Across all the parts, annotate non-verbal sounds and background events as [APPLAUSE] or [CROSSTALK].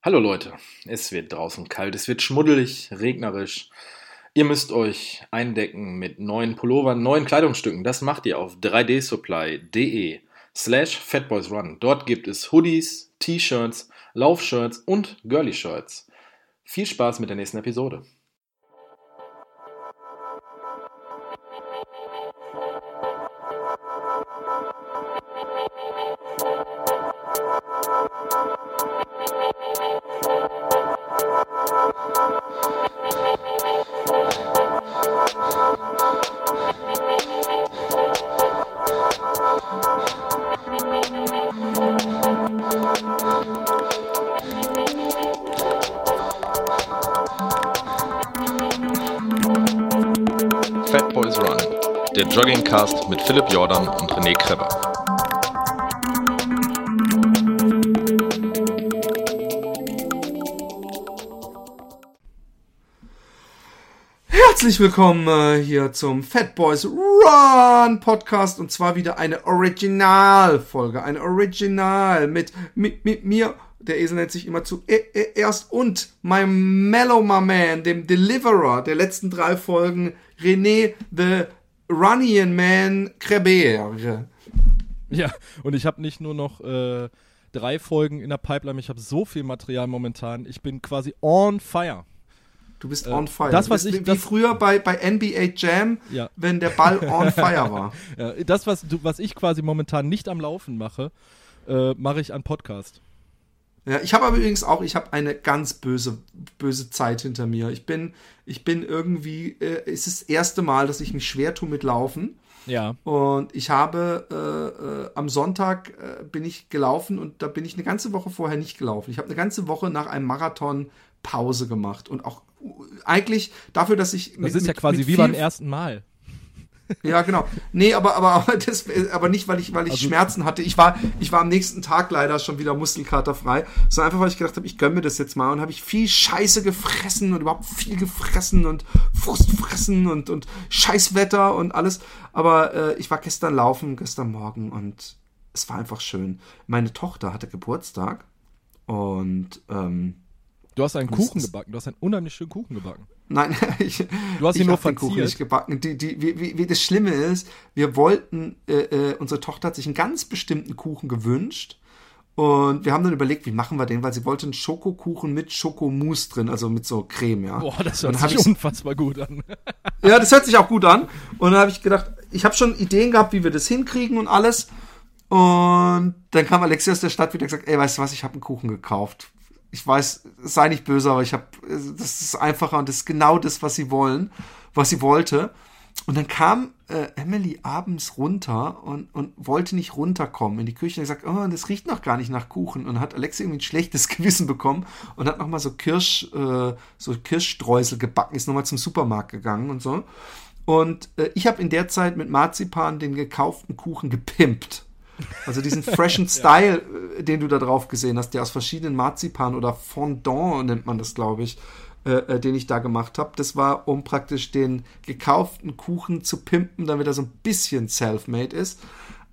Hallo Leute, es wird draußen kalt, es wird schmuddelig, regnerisch. Ihr müsst euch eindecken mit neuen Pullovern, neuen Kleidungsstücken. Das macht ihr auf 3dsupply.de slash fatboysrun. Dort gibt es Hoodies, T-Shirts, Laufshirts und Girly-Shirts. Viel Spaß mit der nächsten Episode. Herzlich willkommen äh, hier zum Fat Boys Run Podcast und zwar wieder eine Originalfolge, eine Original mit, mit, mit mir. Der Esel nennt sich immer zu e e erst und meinem Mellow My Man, dem Deliverer der letzten drei Folgen, René the Runnian Man Kreber. Ja, und ich habe nicht nur noch äh, drei Folgen in der Pipeline, ich habe so viel Material momentan. Ich bin quasi on fire. Du bist Äh, on fire. das, was ich- wie das- früher bei, bei NBA Jam, Ja. wenn der Ball on [LAUGHS] fire war. Ja, das, was, du, was ich quasi momentan nicht am Laufen mache, äh, mache ich an Podcast. Ja, ich habe aber übrigens auch, ich habe eine ganz böse, böse Zeit hinter mir. Ich bin, ich bin irgendwie, äh, es ist das erste Mal, dass ich mich schwer tue mit Laufen. Ja. Und ich habe äh, äh, am Sonntag äh, bin ich gelaufen und da bin ich eine ganze Woche vorher nicht gelaufen. Ich habe eine ganze Woche nach einem Marathon Pause gemacht und auch eigentlich dafür, dass ich Das ist ja quasi wie beim ersten Mal. ja, genau. Nee, aber, aber, aber, das, aber nicht, weil ich, weil ich Also- Schmerzen hatte. Ich war, ich war am nächsten Tag leider schon wieder muskelkaterfrei, sondern einfach, weil ich gedacht habe, ich gönn mir das jetzt mal und habe ich viel Scheiße gefressen und überhaupt viel gefressen und Frust fressen und, und Scheißwetter und alles. Aber äh, ich war gestern laufen, gestern Morgen und es war einfach schön. Meine Tochter hatte Geburtstag und ähm, Du hast einen Kuchen gebacken. Du hast einen unheimlich schönen Kuchen gebacken. Nein, [LAUGHS] ich, Du hast ihn nur den Kuchen verziert. nicht gebacken. Die, die, wie, wie, wie das Schlimme ist, wir wollten, äh, äh, unsere Tochter hat sich einen ganz bestimmten Kuchen gewünscht. Und wir haben dann überlegt, wie machen wir den, weil sie wollte einen Schokokuchen mit Schokomousse drin, also mit so Creme, ja. Boah, das hört sich unfassbar gut an. [LAUGHS] Ja, das hört sich auch gut an. Und dann habe ich gedacht, ich habe schon Ideen gehabt, wie wir das hinkriegen und alles. Und dann kam Alexia aus der Stadt wieder und gesagt, ey, weißt du was, ich habe einen Kuchen gekauft. Ich weiß, sei nicht böse, aber ich habe, das ist einfacher und das ist genau das, was sie wollen, was sie wollte. Und dann kam äh, Emily abends runter und, und wollte nicht runterkommen in die Küche und gesagt, oh, das riecht noch gar nicht nach Kuchen. Und hat Alexia irgendwie ein schlechtes [LAUGHS] Gewissen bekommen und hat nochmal so Kirsch, äh, so Kirschstreusel gebacken, ist nochmal zum Supermarkt gegangen und so. Und äh, ich habe in der Zeit mit Marzipan den gekauften Kuchen gepimpt. Also diesen [LAUGHS] freshen Style, äh, den du da drauf gesehen hast, der aus verschiedenen Marzipan oder Fondant nennt man das, glaube ich, äh, äh, den ich da gemacht habe. Das war, um praktisch den gekauften Kuchen zu pimpen, damit er so ein bisschen self-made ist.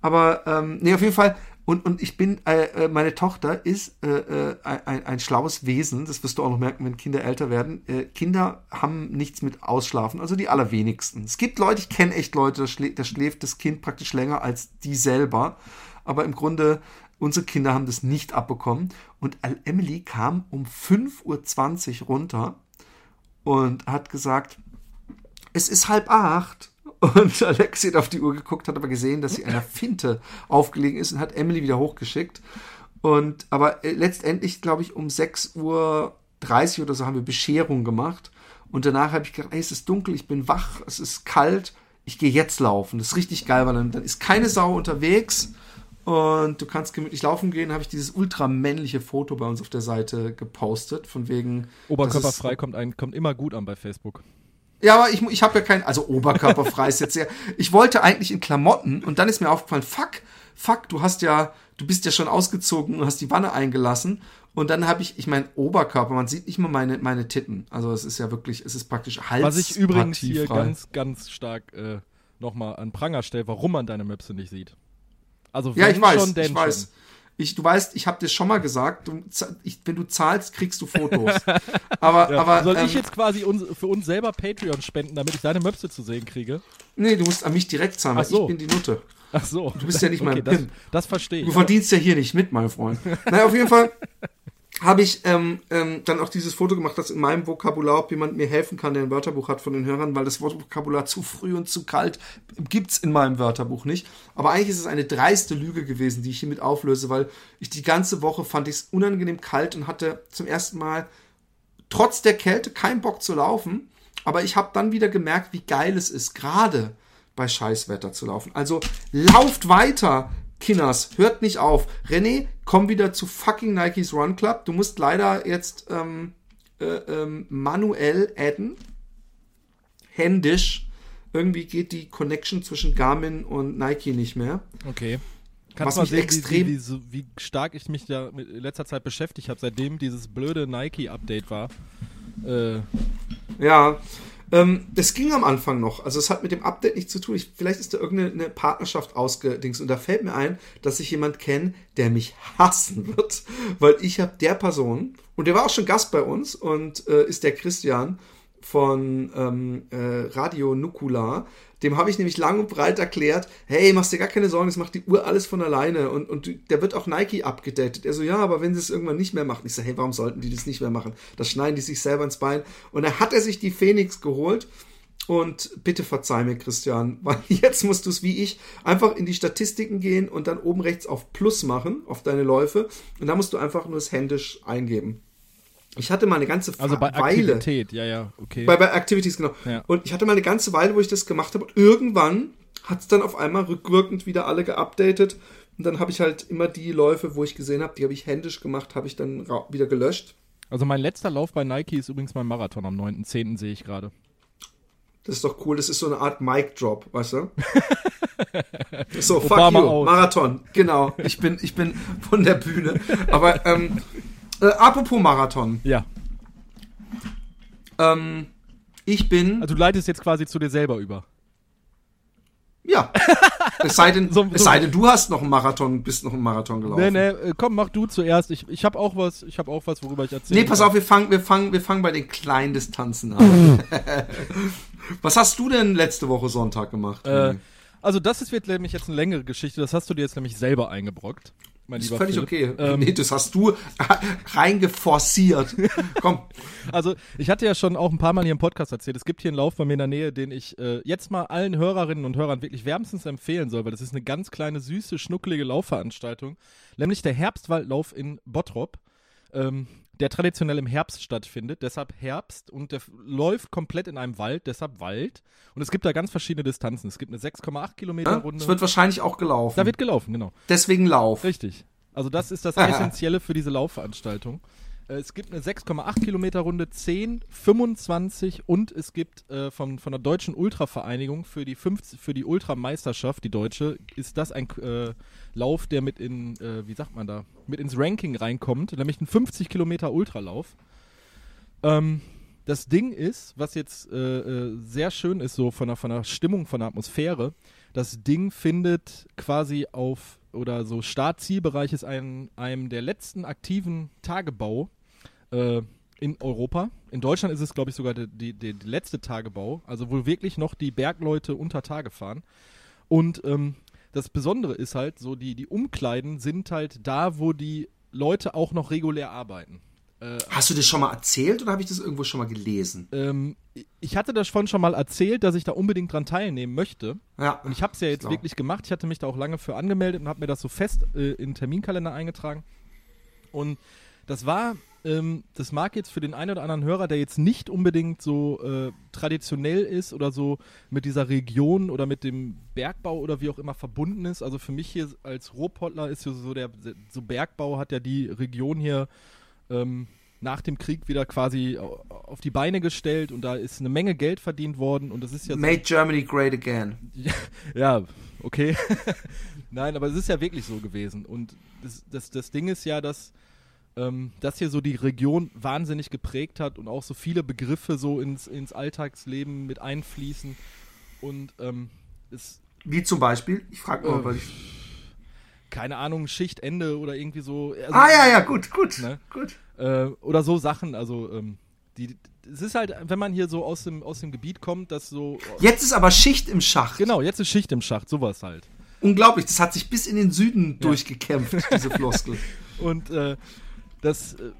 Aber, ähm, nee, auf jeden Fall. Und, und ich bin, äh, äh, meine Tochter ist äh, äh, ein, ein schlaues Wesen. Das wirst du auch noch merken, wenn Kinder älter werden. Äh, Kinder haben nichts mit Ausschlafen, also die allerwenigsten. Es gibt Leute, ich kenne echt Leute, da, schlä da schläft das Kind praktisch länger als die selber. Aber im Grunde, unsere Kinder haben das nicht abbekommen. Und Emily kam um 5.20 Uhr runter und hat gesagt, es ist halb acht. Und [LAUGHS] Alexi hat auf die Uhr geguckt, hat aber gesehen, dass sie einer Finte aufgelegen ist und hat Emily wieder hochgeschickt. Und aber äh, letztendlich, glaube ich, um 6.30 Uhr oder so haben wir Bescherung gemacht. Und danach habe ich gedacht, ey, es ist dunkel, ich bin wach, es ist kalt, ich gehe jetzt laufen. Das ist richtig geil, weil dann, dann ist keine Sau unterwegs und du kannst gemütlich laufen gehen. Habe ich dieses ultramännliche Foto bei uns auf der Seite gepostet, von wegen. Oberkörperfrei kommt, kommt immer gut an bei Facebook. Ja, aber ich, ich habe ja kein, also oberkörperfrei ist jetzt sehr. Ich wollte eigentlich in Klamotten und dann ist mir aufgefallen, fuck, fuck, du hast ja, du bist ja schon ausgezogen und hast die Wanne eingelassen. Und dann habe ich, ich mein Oberkörper, man sieht nicht mal meine, meine Titten. Also es ist ja wirklich, es ist praktisch Hals. Was ich übrigens hier ganz, ganz stark äh, nochmal an Pranger stelle, warum man deine Möpse nicht sieht. Also Ja, ich weiß, schon, denn ich weiß. Ich, du weißt, ich habe dir schon mal gesagt, du, ich, wenn du zahlst, kriegst du Fotos. Aber, Ja. aber Soll ähm, ich jetzt quasi uns, für uns selber Patreon spenden, damit ich deine Möpse zu sehen kriege? nee, du musst an mich direkt zahlen, weil so. ich bin die Nutte. Ach so. Du bist ja nicht mein das, Pimp. das verstehe Du ich. verdienst ja hier nicht mit, mein Freund. naja, auf jeden Fall [LAUGHS] habe ich ähm, ähm, dann auch dieses Foto gemacht, dass in meinem Vokabular, ob jemand mir helfen kann, der ein Wörterbuch hat von den Hörern, weil das Wortvokabular zu früh und zu kalt gibt's in meinem Wörterbuch nicht. Aber eigentlich ist es eine dreiste Lüge gewesen, die ich hiermit auflöse, weil ich die ganze Woche fand ich es unangenehm kalt und hatte zum ersten Mal trotz der Kälte keinen Bock zu laufen. Aber ich habe dann wieder gemerkt, wie geil es ist, gerade bei Scheißwetter zu laufen. Also lauft weiter, Kinders, hört nicht auf. René, komm wieder zu fucking Nikes Run Club. Du musst leider jetzt ähm, äh, ähm, manuell adden. Händisch. Irgendwie geht die Connection zwischen Garmin und Nike nicht mehr. Okay. Was Kannst du mal mich sehen, extrem- wie, wie, wie stark ich mich da mit letzter Zeit beschäftigt habe, seitdem dieses blöde Nike-Update war. Äh, Ja, ähm, es ging am Anfang noch. Also es hat mit dem Update nichts zu tun. Ich, vielleicht ist da irgendeine Partnerschaft ausgedings. Und da fällt mir ein, dass ich jemand kenne, der mich hassen wird. Weil ich habe der Person, und der war auch schon Gast bei uns, und äh, ist der Christian von ähm, äh, Radio Nukular. Dem habe ich nämlich lang und breit erklärt, hey, machst dir gar keine Sorgen, das macht die Uhr alles von alleine. Und, und der wird auch Nike abgedatet. Er so, ja, aber wenn sie es irgendwann nicht mehr machen. Ich so, hey, warum sollten die das nicht mehr machen? Das schneiden die sich selber ins Bein. Und da hat er sich die Phoenix geholt. Und bitte verzeih mir, Christian, [LAUGHS] weil jetzt musst du es wie ich einfach in die Statistiken gehen und dann oben rechts auf Plus machen, auf deine Läufe. Und da musst du einfach nur es händisch eingeben. Ich hatte mal eine ganze also bei Weile. Aktivität, ja, ja, okay. Bei, bei Activities, genau. Ja. Und ich hatte mal eine ganze Weile, wo ich das gemacht habe. Und irgendwann hat es dann auf einmal rückwirkend wieder alle geupdatet. Und dann habe ich halt immer die Läufe, wo ich gesehen habe, die habe ich händisch gemacht, habe ich dann wieder gelöscht. also mein letzter Lauf bei Nike ist übrigens mein Marathon am 9.10. sehe ich gerade. Das ist doch cool. Das ist so eine Art Mic-Drop, weißt du? [LAUGHS] so, fuck Obama you. out. Marathon. Genau. Ich bin, ich bin von der Bühne. Aber ähm, äh, apropos Marathon. Ja. Ähm, ich bin. Also du leitest jetzt quasi zu dir selber über. Ja. [LAUGHS] Es sei denn, So- es so- sei denn, du hast noch einen Marathon, bist noch einen Marathon gelaufen. Nee, nee, äh, komm, mach du zuerst. Ich, ich habe auch was, ich habe auch was, worüber ich erzähle. Nee, pass auf, wir fangen, wir fangen, wir fangen bei den kleinen Distanzen an. [LAUGHS] Was hast du denn letzte Woche Sonntag gemacht? Äh, also das ist, wird nämlich jetzt eine längere Geschichte. Das hast du dir jetzt nämlich selber eingebrockt. Mein ist lieber völlig Philipp. okay. Ähm, nee, das hast du [LAUGHS] reingeforciert. [LAUGHS] Komm. Also, ich hatte ja schon auch ein paar Mal hier im Podcast erzählt, es gibt hier einen Lauf bei mir in der Nähe, den ich äh, jetzt mal allen Hörerinnen und Hörern wirklich wärmstens empfehlen soll, weil das ist eine ganz kleine, süße, schnuckelige Laufveranstaltung, nämlich der Herbstwaldlauf in Bottrop, ähm, der traditionell im Herbst stattfindet, deshalb Herbst und der läuft komplett in einem Wald, deshalb Wald. Und es gibt da ganz verschiedene Distanzen. Es gibt eine 6,8 Kilometer Ja, Runde. es wird wahrscheinlich auch gelaufen. da wird gelaufen, genau. Deswegen Lauf. Richtig. Also das ist das [LAUGHS] Essentielle für diese Laufveranstaltung. Äh, Es gibt eine 6,8 Kilometer Runde, 10, 25 und es gibt äh, von, von der Deutschen Ultravereinigung für die, 50, für die Ultrameisterschaft, die deutsche, ist das ein äh, Lauf, der mit in, äh, wie sagt man da, mit ins Ranking reinkommt, nämlich ein 50 Kilometer Ultralauf. Ähm, das Ding ist, was jetzt äh, äh, sehr schön ist, so von der, von der Stimmung, von der Atmosphäre, das Ding findet quasi auf, oder so Start-Zielbereich ist ein, einem der letzten aktiven Tagebau äh, in Europa. In Deutschland ist es, glaube ich, sogar die, die, die letzte Tagebau, also wo wirklich noch die Bergleute unter Tage fahren. Und ähm, das Besondere ist halt, so die, die Umkleiden sind halt da, wo die Leute auch noch regulär arbeiten. Hast du das schon mal erzählt oder habe ich das irgendwo schon mal gelesen? Ähm, ich hatte das schon schon mal erzählt, dass ich da unbedingt dran teilnehmen möchte. Ja. Und ich habe es ja jetzt Klar. wirklich gemacht. Ich hatte mich da auch lange für angemeldet und habe mir das so fest äh, in den Terminkalender eingetragen. Und das war, ähm, das mag jetzt für den einen oder anderen Hörer, der jetzt nicht unbedingt so äh, traditionell ist oder so mit dieser Region oder mit dem Bergbau oder wie auch immer verbunden ist. Also für mich hier als Ruhrpottler ist so der so Bergbau hat ja die Region hier ähm, nach dem Krieg wieder quasi au- auf die Beine gestellt und da ist eine Menge Geld verdient worden und das ist ja so Made Germany great again. [LAUGHS] ja, okay. [LAUGHS] Nein, aber es ist ja wirklich so gewesen. Und das, das, das Ding ist ja, dass ähm, das hier so die Region wahnsinnig geprägt hat und auch so viele Begriffe so ins, ins Alltagsleben mit einfließen. Und ähm, es, Wie zum Beispiel, ich frage mal, Äh, weil ich. Keine Ahnung, Schichtende oder irgendwie so. Also, ah ja, ja, gut, gut, Ne? gut. äh, oder so Sachen. Also ähm, die, es ist halt, wenn man hier so aus dem, aus dem Gebiet kommt, dass so. Jetzt ist aber Schicht im Schacht. Genau, jetzt ist Schicht im Schacht, sowas halt. Unglaublich, das hat sich bis in den Süden durchgekämpft, [LAUGHS] diese Floskel. Und äh, das, äh,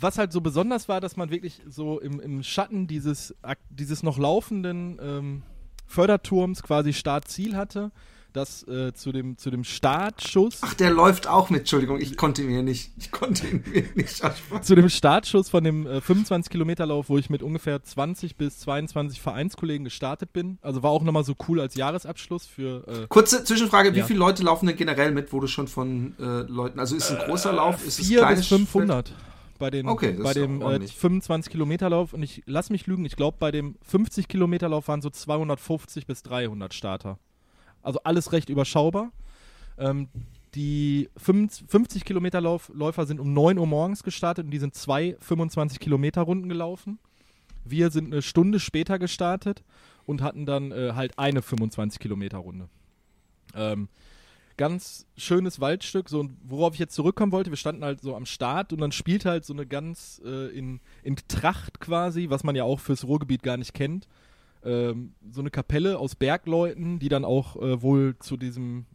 was halt so besonders war, dass man wirklich so im, im Schatten dieses, dieses noch laufenden ähm, Förderturms quasi Startziel hatte, das äh, zu, dem, zu dem Startschuss. Ach, der läuft auch mit, Entschuldigung, ich konnte ihn mir nicht, ich konnte ihn mir nicht ansprechen. zu dem Startschuss von dem äh, 25 Kilometer Lauf, wo ich mit ungefähr 20 bis 22 Vereinskollegen gestartet bin. Also war auch nochmal so cool als Jahresabschluss für äh, Kurze Zwischenfrage, wie Ja. viele Leute laufen denn generell mit, wo du schon von äh, Leuten, also ist es ein großer Lauf, ist es 4 kleines bis 500 bei, den, Okay, bei dem äh, ordentlich. 25 Kilometer Lauf und ich lass mich lügen, ich glaube bei dem 50 Kilometer Lauf waren so 250 bis 300 Starter. Also alles recht überschaubar. Ähm, die 55 50 Kilometer Läufer sind um 9 Uhr morgens gestartet und die sind zwei 25 Kilometer Runden gelaufen. Wir sind eine Stunde später gestartet und hatten dann äh, halt eine 25 Kilometer Runde. Ähm, ganz schönes Waldstück, so worauf ich jetzt zurückkommen wollte, wir standen halt so am Start und dann spielt halt so eine ganz äh, in, in Tracht quasi, was man ja auch fürs Ruhrgebiet gar nicht kennt, ähm, so eine Kapelle aus Bergleuten, die dann auch äh, wohl zu diesem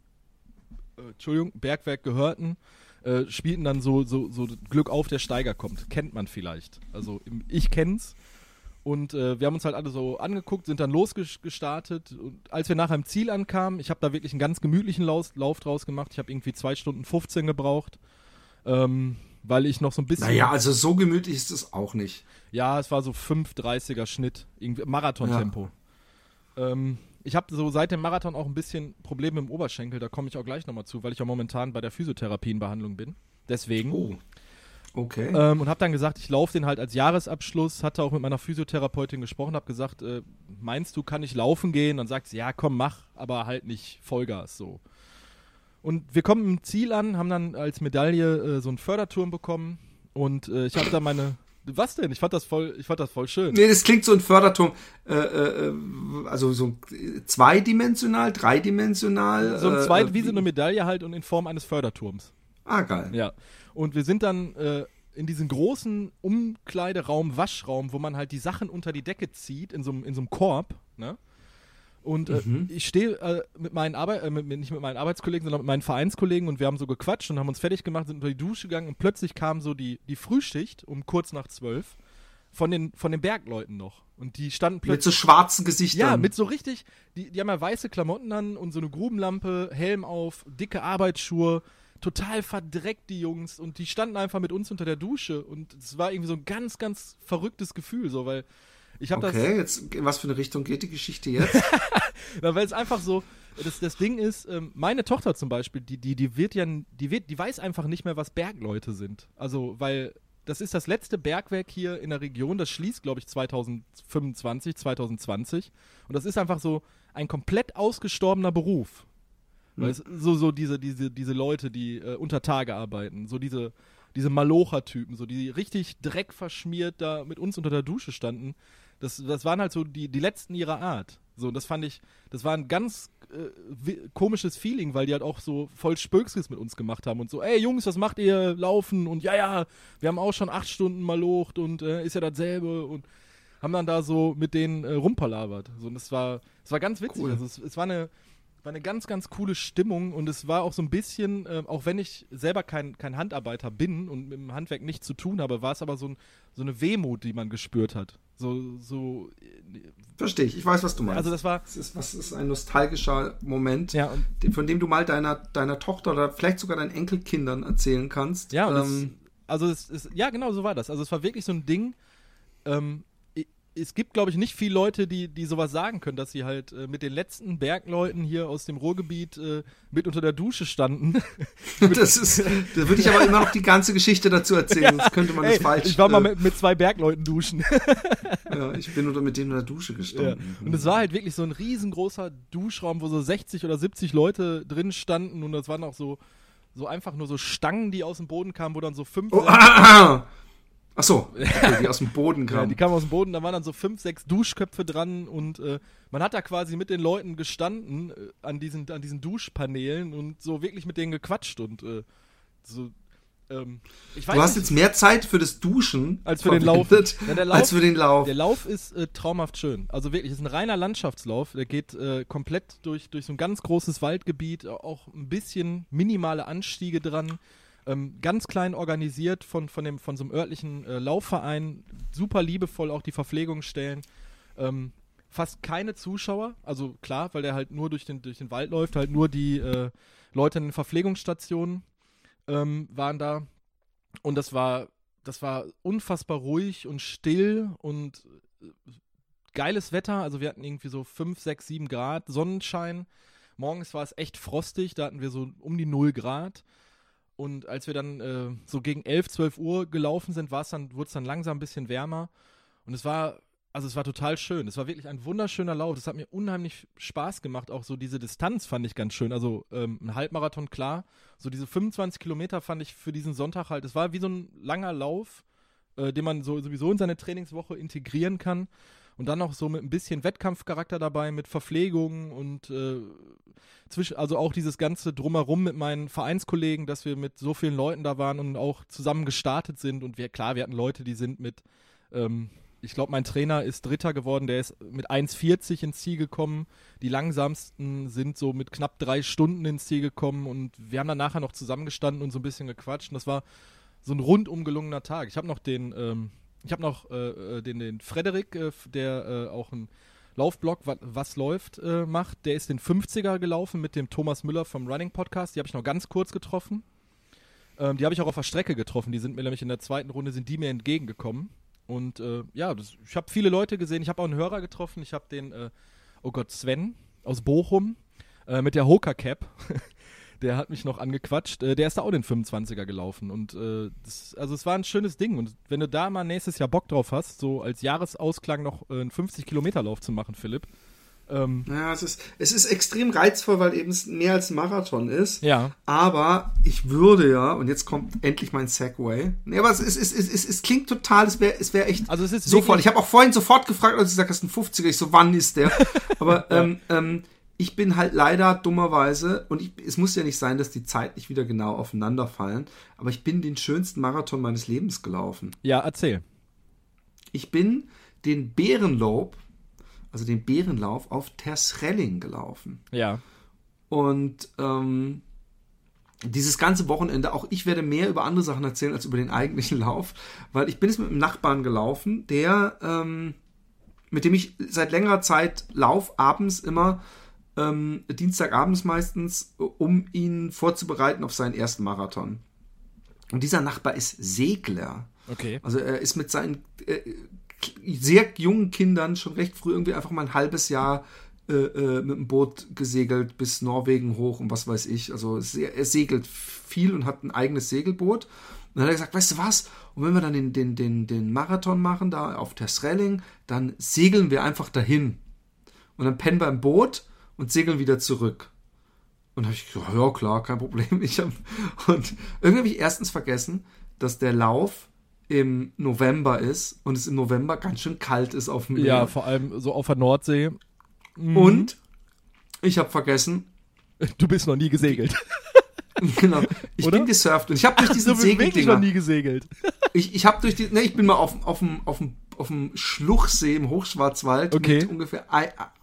äh, Entschuldigung, Bergwerk gehörten, äh, spielten dann so, so, so Glück auf, der Steiger kommt. Kennt man vielleicht. Also im, ich kenn's. Und äh, wir haben uns halt alle so angeguckt, sind dann losgestartet. Und als wir nachher im Ziel ankamen, ich habe da wirklich einen ganz gemütlichen Lauf, Lauf draus gemacht. Ich habe irgendwie 2 Stunden 15 gebraucht, ähm, weil ich noch so ein bisschen. Naja, also so gemütlich ist es auch nicht. Ja, es war so 5,30er Schnitt, Marathontempo. Ähm, ich habe so seit dem Marathon auch ein bisschen Probleme im Oberschenkel, da komme ich auch gleich nochmal zu, weil ich ja momentan bei der Physiotherapienbehandlung bin. Deswegen. Oh. Okay. Ähm, und habe dann gesagt, ich laufe den halt als Jahresabschluss, hatte auch mit meiner Physiotherapeutin gesprochen, habe gesagt, äh, meinst du, kann ich laufen gehen? Dann sagt sie, ja, komm, mach, aber halt nicht Vollgas so. Und wir kommen im Ziel an, haben dann als Medaille äh, so einen Förderturm bekommen und äh, ich habe da meine was denn? Ich fand das voll, ich fand das voll schön. Nee, das klingt so ein Förderturm, äh, äh, also so zweidimensional, dreidimensional. So ein äh, zweit, äh, wie so eine Medaille halt und in Form eines Förderturms. Ah, geil. Ja. Und wir sind dann äh, in diesen großen Umkleideraum, Waschraum, wo man halt die Sachen unter die Decke zieht, in so einem in so einem Korb, ne? Und äh, ich stehe äh, mit meinen Arbeit, äh, mit, mit, nicht mit meinen Arbeitskollegen, sondern mit meinen Vereinskollegen und wir haben so gequatscht und haben uns fertig gemacht, sind unter die Dusche gegangen und plötzlich kam so die, die Frühschicht um kurz nach zwölf von den, von den Bergleuten noch. Und die standen Mit plötzlich. so schwarzen Gesichtern. Ja, mit so richtig, die, die haben ja weiße Klamotten an und so eine Grubenlampe, Helm auf, dicke Arbeitsschuhe, total verdreckt die Jungs und die standen einfach mit uns unter der Dusche und es war irgendwie so ein ganz, ganz verrücktes Gefühl, so, weil ich habe Okay, jetzt, in was für eine Richtung geht die Geschichte jetzt? [LAUGHS] das, weil es einfach so, das, das Ding ist, ähm, meine Tochter zum Beispiel, die, die, die wird ja, die wird, die weiß einfach nicht mehr, was Bergleute sind. Also, weil das ist das letzte Bergwerk hier in der Region, das schließt, glaube ich, 2025, 2020 und das ist einfach so ein komplett ausgestorbener Beruf. Weil es, so, so diese, diese, diese Leute, die äh, unter Tage arbeiten, so diese, diese Malocher-Typen, so die richtig dreckverschmiert da mit uns unter der Dusche standen, das, das waren halt so die, die letzten ihrer Art. So, und das fand ich, das war ein ganz äh, komisches Feeling, weil die halt auch so voll Spökskis mit uns gemacht haben und so, ey Jungs, was macht ihr? Laufen und ja, ja, wir haben auch schon acht Stunden malocht und äh, ist ja dasselbe und haben dann da so mit denen äh, rumpalabert. So, und das war, das war ganz witzig. Cool. Also es, es war eine, war eine ganz, ganz coole Stimmung und es war auch so ein bisschen, äh, auch wenn ich selber kein, kein Handarbeiter bin und mit dem Handwerk nichts zu tun habe, war es aber so, ein, so eine Wehmut, die man gespürt hat. So, so, Verstehe ich, ich weiß, was du meinst. also das war, das ist, was ist ein nostalgischer Moment, ja, von dem du mal deiner, deiner Tochter oder vielleicht sogar deinen Enkelkindern erzählen kannst. Ja, ähm, es, also es ist, ja, genau so war das. Also es war wirklich so ein Ding. Ähm, es gibt, glaube ich, nicht viele Leute, die, die sowas sagen können, dass sie halt äh, mit den letzten Bergleuten hier aus dem Ruhrgebiet äh, mit unter der Dusche standen. [LAUGHS] das ist, da würde ich aber immer noch die ganze Geschichte dazu erzählen, sonst könnte man Ey, das falsch. ich war mal äh, mit, mit zwei Bergleuten duschen. [LAUGHS] ja, ich bin unter mit denen in der Dusche ja. gestanden. Und es war halt wirklich so ein riesengroßer Duschraum, wo so 60 oder 70 Leute drin standen und das waren auch so, so einfach nur so Stangen, die aus dem Boden kamen, wo dann so fünf. Oh, ah, [LAUGHS] ah, Ach so, [LAUGHS] okay, die aus dem Boden Ja, kamen. die kamen aus dem Boden, da waren dann so fünf, sechs Duschköpfe dran und äh, man hat da quasi mit den Leuten gestanden äh, an, diesen, an diesen Duschpaneelen und so wirklich mit denen gequatscht und äh, so. Ähm, du hast nicht, jetzt mehr Zeit für das Duschen Als für den Lauf. Ja, der Lauf- als für den Lauf. Der Lauf ist äh, traumhaft schön. Also wirklich, es ist ein reiner Landschaftslauf. Der geht äh, komplett durch, durch so ein ganz großes Waldgebiet, auch ein bisschen minimale Anstiege dran. Ähm, ganz klein organisiert von, von, dem, von so einem örtlichen äh, Laufverein. Super liebevoll auch die Verpflegung stellen. Ähm, fast keine Zuschauer. Also klar, weil der halt nur durch den, durch den Wald läuft, halt nur die äh, Leute in den Verpflegungsstationen ähm, waren da. Und das war, das war unfassbar ruhig und still und äh, geiles Wetter. Also wir hatten irgendwie so 5, 6, 7 Grad Sonnenschein. Morgens war es echt frostig, da hatten wir so um die 0 Grad. Und als wir dann äh, so gegen 11, 12 Uhr gelaufen sind, dann, wurde es dann langsam ein bisschen wärmer. Und es war, also es war total schön. Es war wirklich ein wunderschöner Lauf. Das hat mir unheimlich Spaß gemacht. Auch so diese Distanz fand ich ganz schön. Also ähm, ein Halbmarathon, klar. So diese 25 Kilometer fand ich für diesen Sonntag halt, es war wie so ein langer Lauf, äh, den man so, sowieso in seine Trainingswoche integrieren kann. Und dann noch so mit ein bisschen Wettkampfcharakter dabei, mit Verpflegung und äh, zwischen, also auch dieses ganze Drumherum mit meinen Vereinskollegen, dass wir mit so vielen Leuten da waren und auch zusammen gestartet sind. Und wir, klar, wir hatten Leute, die sind mit, ähm, ich glaube, mein Trainer ist Dritter geworden, der ist mit 1,40 ins Ziel gekommen. Die langsamsten sind so mit knapp drei Stunden ins Ziel gekommen und wir haben dann nachher noch zusammengestanden und so ein bisschen gequatscht. Und das war so ein rundum gelungener Tag. Ich habe noch den, ähm, ich habe noch äh, äh, den, den Frederik, äh, der äh, auch ein Laufblog, wa was läuft, äh, macht. Der ist den 50er gelaufen mit dem Thomas Müller vom Running Podcast. Die habe ich noch ganz kurz getroffen. Ähm, die habe ich auch auf der Strecke getroffen. Die sind mir nämlich in der zweiten Runde, sind die mir entgegengekommen. Und äh, ja, das, ich habe viele Leute gesehen. Ich habe auch einen Hörer getroffen. Ich habe den, oh Gott, Sven aus Bochum mit der Hoka Cap. [LAUGHS] der hat mich noch angequatscht. Äh, der ist da auch den 25er gelaufen. Und äh, das, also es war ein schönes Ding. Und wenn du da mal nächstes Jahr Bock drauf hast, so als Jahresausklang noch äh, einen 50-Kilometer-Lauf zu machen, Philipp. Ähm, Ja, es ist, es ist extrem reizvoll, weil eben es mehr als ein Marathon ist. ja. Aber ich würde ja, und jetzt kommt endlich mein Segway. Nee, aber es, ist, es, ist, es, es klingt total, es wäre es wär echt Also es ist sofort. Ich habe auch vorhin sofort gefragt, als du gesagt hast, ein 50er. Ich so, wann ist der? [LAUGHS] Aber ähm, ähm, ich bin halt leider dummerweise, und ich, es muss ja nicht sein, dass die zeitlich wieder genau aufeinander fallen, aber ich bin den schönsten Marathon meines Lebens gelaufen. Ja, erzähl. Ich bin den Bärenlob, also den Bärenlauf, auf Tersrelling gelaufen. Ja. Und ähm, dieses ganze Wochenende, auch ich werde mehr über andere Sachen erzählen als über den eigentlichen [LAUGHS] Lauf, weil ich bin jetzt mit einem Nachbarn gelaufen, der, ähm, mit dem ich seit längerer Zeit lauf, abends immer, ähm, Dienstagabends meistens, um ihn vorzubereiten auf seinen ersten Marathon. Und dieser Nachbar ist Segler. Okay. Also er ist mit seinen äh, sehr jungen Kindern schon recht früh irgendwie einfach mal ein halbes Jahr äh, äh, mit dem Boot gesegelt bis Norwegen hoch und was weiß ich. Also es- er segelt viel und hat ein eigenes Segelboot. Und dann hat er gesagt, weißt du was? Und wenn wir dann den, den, den, den Marathon machen, da auf Tersrelling, dann segeln wir einfach dahin. Und dann pennen wir im Boot und segeln wieder zurück. Und habe ich gesagt, ja klar, kein Problem. [LAUGHS] Ich hab, und irgendwie habe ich erstens vergessen, dass der Lauf im November ist und es im November ganz schön kalt ist auf dem Meer. Ja, vor allem so auf der Nordsee. Mhm. und ich habe vergessen, Du bist noch nie gesegelt. [LAUGHS] genau, ich Oder? bin gesurft und ich habe durch [LAUGHS] diesen bist wirklich noch Segeldinger, nie gesegelt. ich, ich habe durch die, ne, ich bin mal auf, auf dem, auf dem, auf dem Schluchsee im Hochschwarzwald Okay. mit ungefähr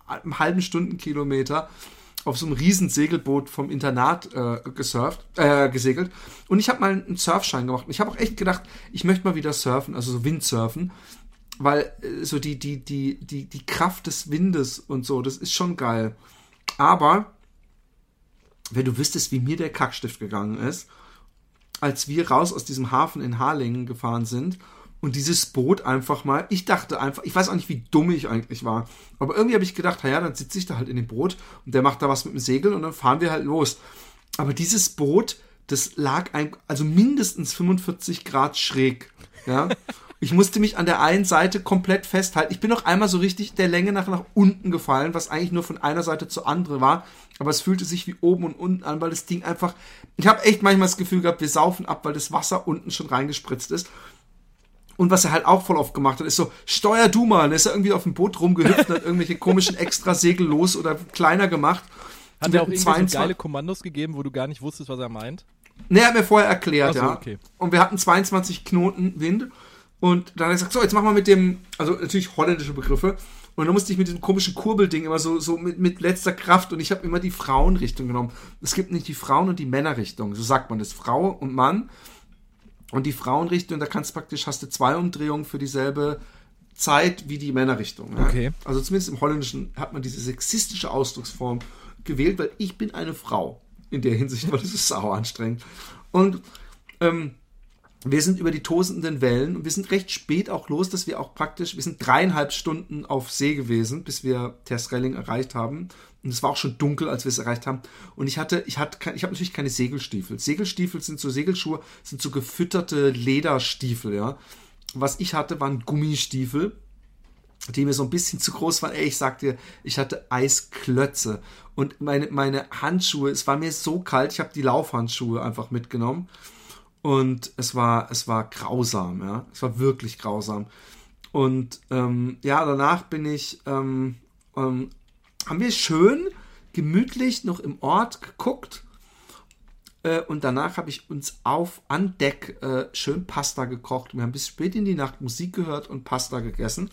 einem halben Stundenkilometer auf so einem riesen Segelboot vom Internat äh, gesurft, äh, gesegelt. Und ich habe mal einen Surfschein gemacht. Und ich habe auch echt gedacht, ich möchte mal wieder surfen, also so Windsurfen. Weil äh, so die, die, die, die, die Kraft des Windes und so, das ist schon geil. Aber wenn du wüsstest, wie mir der Kackstift gegangen ist, als wir raus aus diesem Hafen in Harlingen gefahren sind und dieses Boot einfach mal, ich dachte einfach, ich weiß auch nicht, wie dumm ich eigentlich war, aber irgendwie habe ich gedacht, naja, dann sitze ich da halt in dem Boot und der macht da was mit dem Segel und dann fahren wir halt los. Aber dieses Boot, das lag ein, also mindestens 45 Grad schräg, ja. Ich musste mich an der einen Seite komplett festhalten. Ich bin noch einmal so richtig der Länge nach nach unten gefallen, was eigentlich nur von einer Seite zur anderen war. Aber es fühlte sich wie oben und unten an, weil das Ding einfach. Ich habe echt manchmal das Gefühl gehabt, wir saufen ab, weil das Wasser unten schon reingespritzt ist. Und was er halt auch voll oft gemacht hat, ist so, steuer du mal. Und ist er irgendwie auf dem Boot rumgehüpft und hat irgendwelche komischen Extrasegel los oder kleiner gemacht. Hat er auch irgendwie so geile Kommandos gegeben, wo du gar nicht wusstest, was er meint? Ne, er hat mir vorher erklärt, so, ja. Okay. Und wir hatten 22 Knoten Wind. Und dann hat er gesagt, so, jetzt machen wir mit dem, also natürlich holländische Begriffe. Und dann musste ich mit diesem komischen Kurbelding immer so, so mit, mit letzter Kraft und ich habe immer die Frauenrichtung genommen. Es gibt nicht die Frauen- und die Männerrichtung, so sagt man das, Frau und Mann. Und die Frauenrichtung, da kannst du praktisch, hast du zwei Umdrehungen für dieselbe Zeit wie die Männerrichtung. Ja? Okay. Also zumindest im Holländischen hat man diese sexistische Ausdrucksform gewählt, weil ich bin eine Frau in der Hinsicht, [LAUGHS] weil das ist sau anstrengend. Und ähm, wir sind über die tosenden Wellen und wir sind recht spät auch los, dass wir auch praktisch, wir sind dreieinhalb Stunden auf See gewesen, bis wir Tersrelling erreicht haben. Und es war auch schon dunkel, als wir es erreicht haben. Und ich hatte, ich hatte, ich habe natürlich keine Segelstiefel. Segelstiefel sind so Segelschuhe, sind so gefütterte Lederstiefel, ja. Was ich hatte, waren Gummistiefel, die mir so ein bisschen zu groß waren. Ey, ich sag dir, ich hatte Eisklötze. Und meine, meine Handschuhe, es war mir so kalt, ich habe die Laufhandschuhe einfach mitgenommen. Und es war, es war grausam, ja. Es war wirklich grausam. Und ähm, ja, danach bin ich ähm, ähm, haben wir schön gemütlich noch im Ort geguckt. Äh, und danach habe ich uns auf an Deck äh, schön Pasta gekocht. Wir haben bis spät in die Nacht Musik gehört und Pasta gegessen.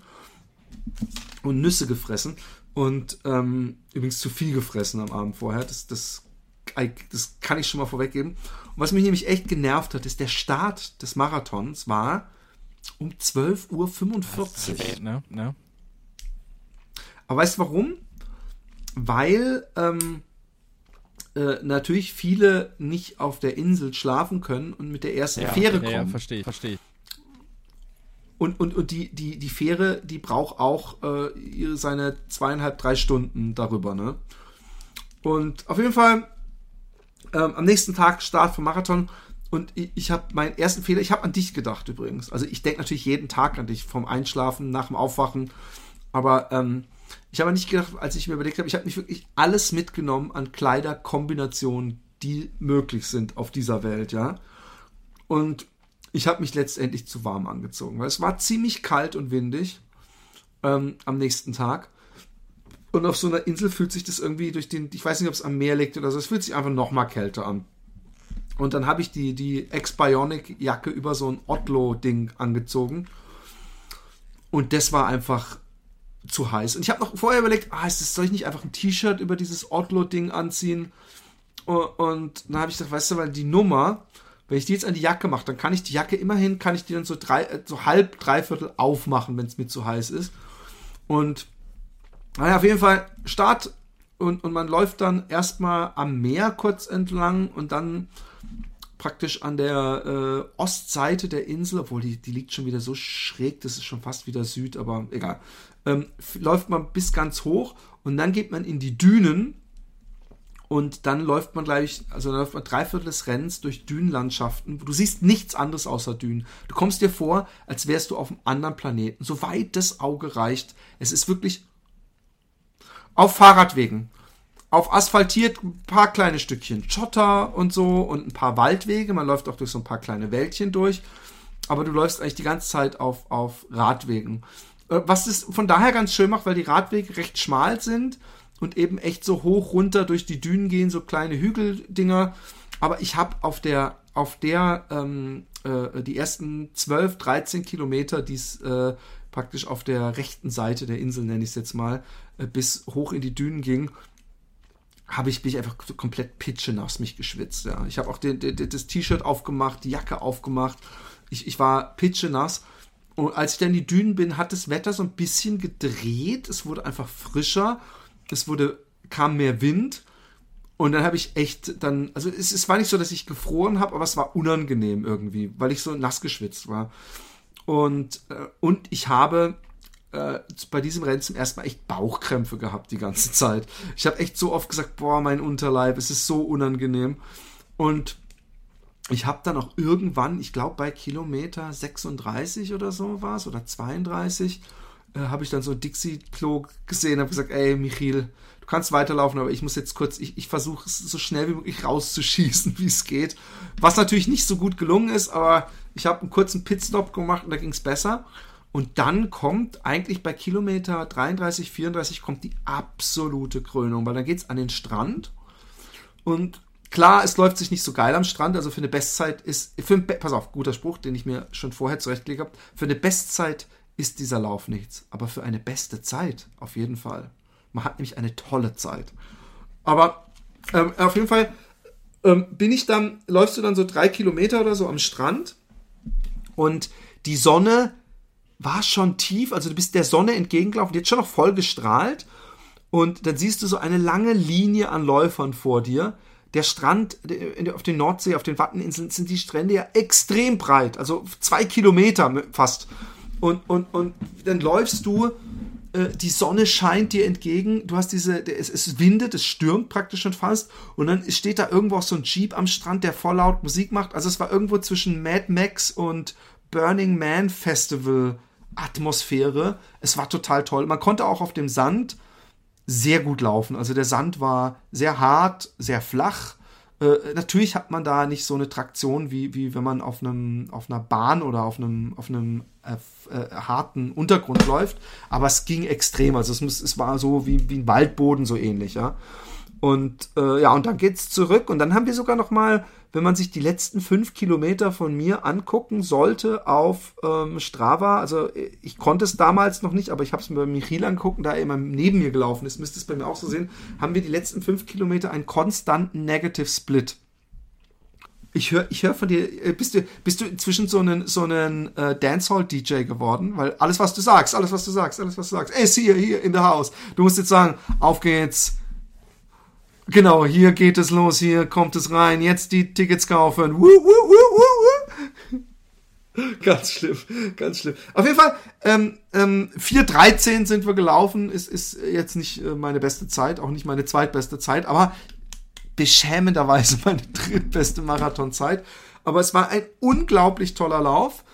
Und Nüsse gefressen. Und ähm, übrigens zu viel gefressen am Abend vorher. Das, das, das kann ich schon mal vorweggeben. Und was mich nämlich echt genervt hat, ist, der Start des Marathons war um 12.45 Uhr. Spät, ne? ne? Aber weißt du warum? Weil ähm, äh, natürlich viele nicht auf der Insel schlafen können und mit der ersten ja, Fähre kommen. Ja, verstehe, verstehe. Und, und, und die, die, die Fähre, die braucht auch äh, seine zweieinhalb, drei Stunden darüber, ne? Und auf jeden Fall ähm, am nächsten Tag Start vom Marathon und ich, ich habe meinen ersten Fehler, ich habe an dich gedacht übrigens. Also ich denke natürlich jeden Tag an dich, vom Einschlafen, nach dem Aufwachen. Aber ähm, ich habe nicht gedacht, als ich mir überlegt habe, ich habe nicht wirklich alles mitgenommen an Kleiderkombinationen, die möglich sind auf dieser Welt, ja. Und ich habe mich letztendlich zu warm angezogen, weil es war ziemlich kalt und windig ähm, am nächsten Tag. Und auf so einer Insel fühlt sich das irgendwie durch den, ich weiß nicht, ob es am Meer liegt oder so, es fühlt sich einfach noch mal kälter an. Und dann habe ich die, die Ex-Bionic-Jacke über so ein Otlo-Ding angezogen. Und das war einfach zu heiß. Und ich habe noch vorher überlegt, ah, ist das, soll ich nicht einfach ein T-Shirt über dieses Outlaw-Ding anziehen? Und dann habe ich gedacht, weißt du, weil die Nummer, wenn ich die jetzt an die Jacke mache, dann kann ich die Jacke immerhin, kann ich die dann so, drei, äh, so halb, dreiviertel aufmachen, wenn es mir zu heiß ist. Und naja, auf jeden Fall Start und, und man läuft dann erstmal am Meer kurz entlang und dann praktisch an der äh, Ostseite der Insel, obwohl die, die liegt schon wieder so schräg, das ist schon fast wieder Süd, aber egal ähm, läuft man bis ganz hoch und dann geht man in die Dünen und dann läuft man gleich, also dann läuft man dreiviertel des Rennens durch Dünenlandschaften. Du siehst nichts anderes außer Dünen. Du kommst dir vor, als wärst du auf einem anderen Planeten, soweit das Auge reicht. Es ist wirklich auf Fahrradwegen, auf asphaltiert ein paar kleine Stückchen Schotter und so und ein paar Waldwege. Man läuft auch durch so ein paar kleine Wäldchen durch. Aber du läufst eigentlich die ganze Zeit auf, auf Radwegen. Äh, was es von daher ganz schön macht, weil die Radwege recht schmal sind und eben echt so hoch runter durch die Dünen gehen, so kleine Hügeldinger. Aber ich habe auf der, auf der, ähm, äh, die ersten 12, 13 Kilometer, die es äh, praktisch auf der rechten Seite der Insel, nenne ich es jetzt mal, äh, bis hoch in die Dünen ging, habe ich mich einfach so komplett pitschenass mich geschwitzt. Ja. Ich habe auch den, den, das T-Shirt aufgemacht, die Jacke aufgemacht. Ich, ich war pitschenass. Und als ich dann in die Dünen bin, hat das Wetter so ein bisschen gedreht. Es wurde einfach frischer. Es wurde, kam mehr Wind. Und dann habe ich echt dann, also es, es war nicht so, dass ich gefroren habe, aber es war unangenehm irgendwie, weil ich so nass geschwitzt war. Und, äh, und ich habe äh, bei diesem Rennen zum ersten Mal echt Bauchkrämpfe gehabt die ganze Zeit. Ich habe echt so oft gesagt, boah, mein Unterleib, es ist so unangenehm. Und ich habe dann auch irgendwann, ich glaube bei Kilometer 36 oder so war es, oder 32, äh, habe ich dann so Dixie-Klo gesehen, habe gesagt, ey Michiel, du kannst weiterlaufen, aber ich muss jetzt kurz, ich, ich versuche es so schnell wie möglich rauszuschießen, [LAUGHS] wie es geht. Was natürlich nicht so gut gelungen ist, aber ich habe einen kurzen Pitstop gemacht und da ging es besser. Und dann kommt eigentlich bei Kilometer 33, 34 kommt die absolute Krönung, weil dann geht's an den Strand. Und klar, es läuft sich nicht so geil am Strand. Also für eine Bestzeit ist, für ein, pass auf, guter Spruch, den ich mir schon vorher zurechtgelegt habe. Für eine Bestzeit ist dieser Lauf nichts. Aber für eine beste Zeit auf jeden Fall. Man hat nämlich eine tolle Zeit. Aber ähm, auf jeden Fall ähm, bin ich dann, läufst du dann so drei Kilometer oder so am Strand und die Sonne war schon tief, also du bist der Sonne entgegengelaufen, die hat schon noch voll gestrahlt und dann siehst du so eine lange Linie an Läufern vor dir. Der Strand auf den Nordsee, auf den Watteninseln sind die Strände ja extrem breit, also zwei Kilometer fast. Und, und, und dann läufst du, äh, die Sonne scheint dir entgegen, du hast diese, es, es windet, es stürmt praktisch schon fast und dann steht da irgendwo auch so ein Jeep am Strand, der voll laut Musik macht. Also es war irgendwo zwischen Mad Max und Burning Man Festival Atmosphäre. Es war total toll. Man konnte auch auf dem Sand sehr gut laufen. Also der Sand war sehr hart, sehr flach. Äh, natürlich hat man da nicht so eine Traktion wie, wie wenn man auf einem auf einer Bahn oder auf einem auf einem äh, äh, harten Untergrund läuft, aber es ging extrem. Also es, muss, es war so wie, wie ein Waldboden so ähnlich, ja. Und äh, ja, und dann geht's zurück und dann haben wir sogar noch mal wenn man sich die letzten fünf Kilometer von mir angucken sollte auf ähm, Strava, also ich konnte es damals noch nicht, aber ich habe es mir bei Michiel angucken, da er immer neben mir gelaufen ist, müsste es bei mir auch so sehen, haben wir die letzten fünf Kilometer einen konstanten Negative Split. Ich höre ich hör von dir, äh, bist du, bist du inzwischen so einen, so einen äh, Dancehall-DJ geworden? Weil alles, was du sagst, alles, was du sagst, alles, was du sagst, ey, hier, hier, in der Haus. Du musst jetzt sagen, auf geht's, Genau, hier geht es los, hier kommt es rein, jetzt die Tickets kaufen. Woo, woo, woo, ganz schlimm, ganz schlimm. Auf jeden Fall, ähm, ähm, 4.13 sind wir gelaufen, ist, ist jetzt nicht äh, meine beste Zeit, auch nicht meine zweitbeste Zeit, aber beschämenderweise [LAUGHS] meine drittbeste Marathonzeit. Aber es war ein unglaublich toller Lauf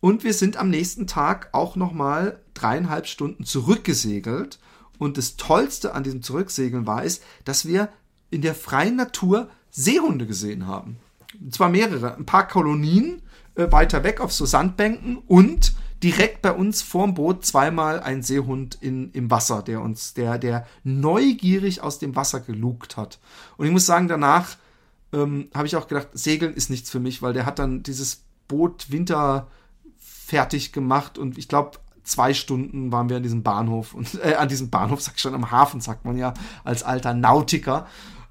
und wir sind am nächsten Tag auch nochmal dreieinhalb Stunden zurückgesegelt. Und das Tollste an diesem Zurücksegeln war es, dass wir in der freien Natur Seehunde gesehen haben. Und zwar mehrere. Ein paar Kolonien äh, weiter weg auf so Sandbänken und direkt bei uns vorm Boot zweimal ein Seehund in, im Wasser, der uns, der, der neugierig aus dem Wasser gelugt hat. Und ich muss sagen, danach ähm, habe ich auch gedacht, Segeln ist nichts für mich, weil der hat dann dieses Boot Winter fertig gemacht und ich glaube, zwei Stunden waren wir an diesem Bahnhof und äh, an diesem Bahnhof, sag ich schon, am Hafen, sagt man ja, als alter Nautiker.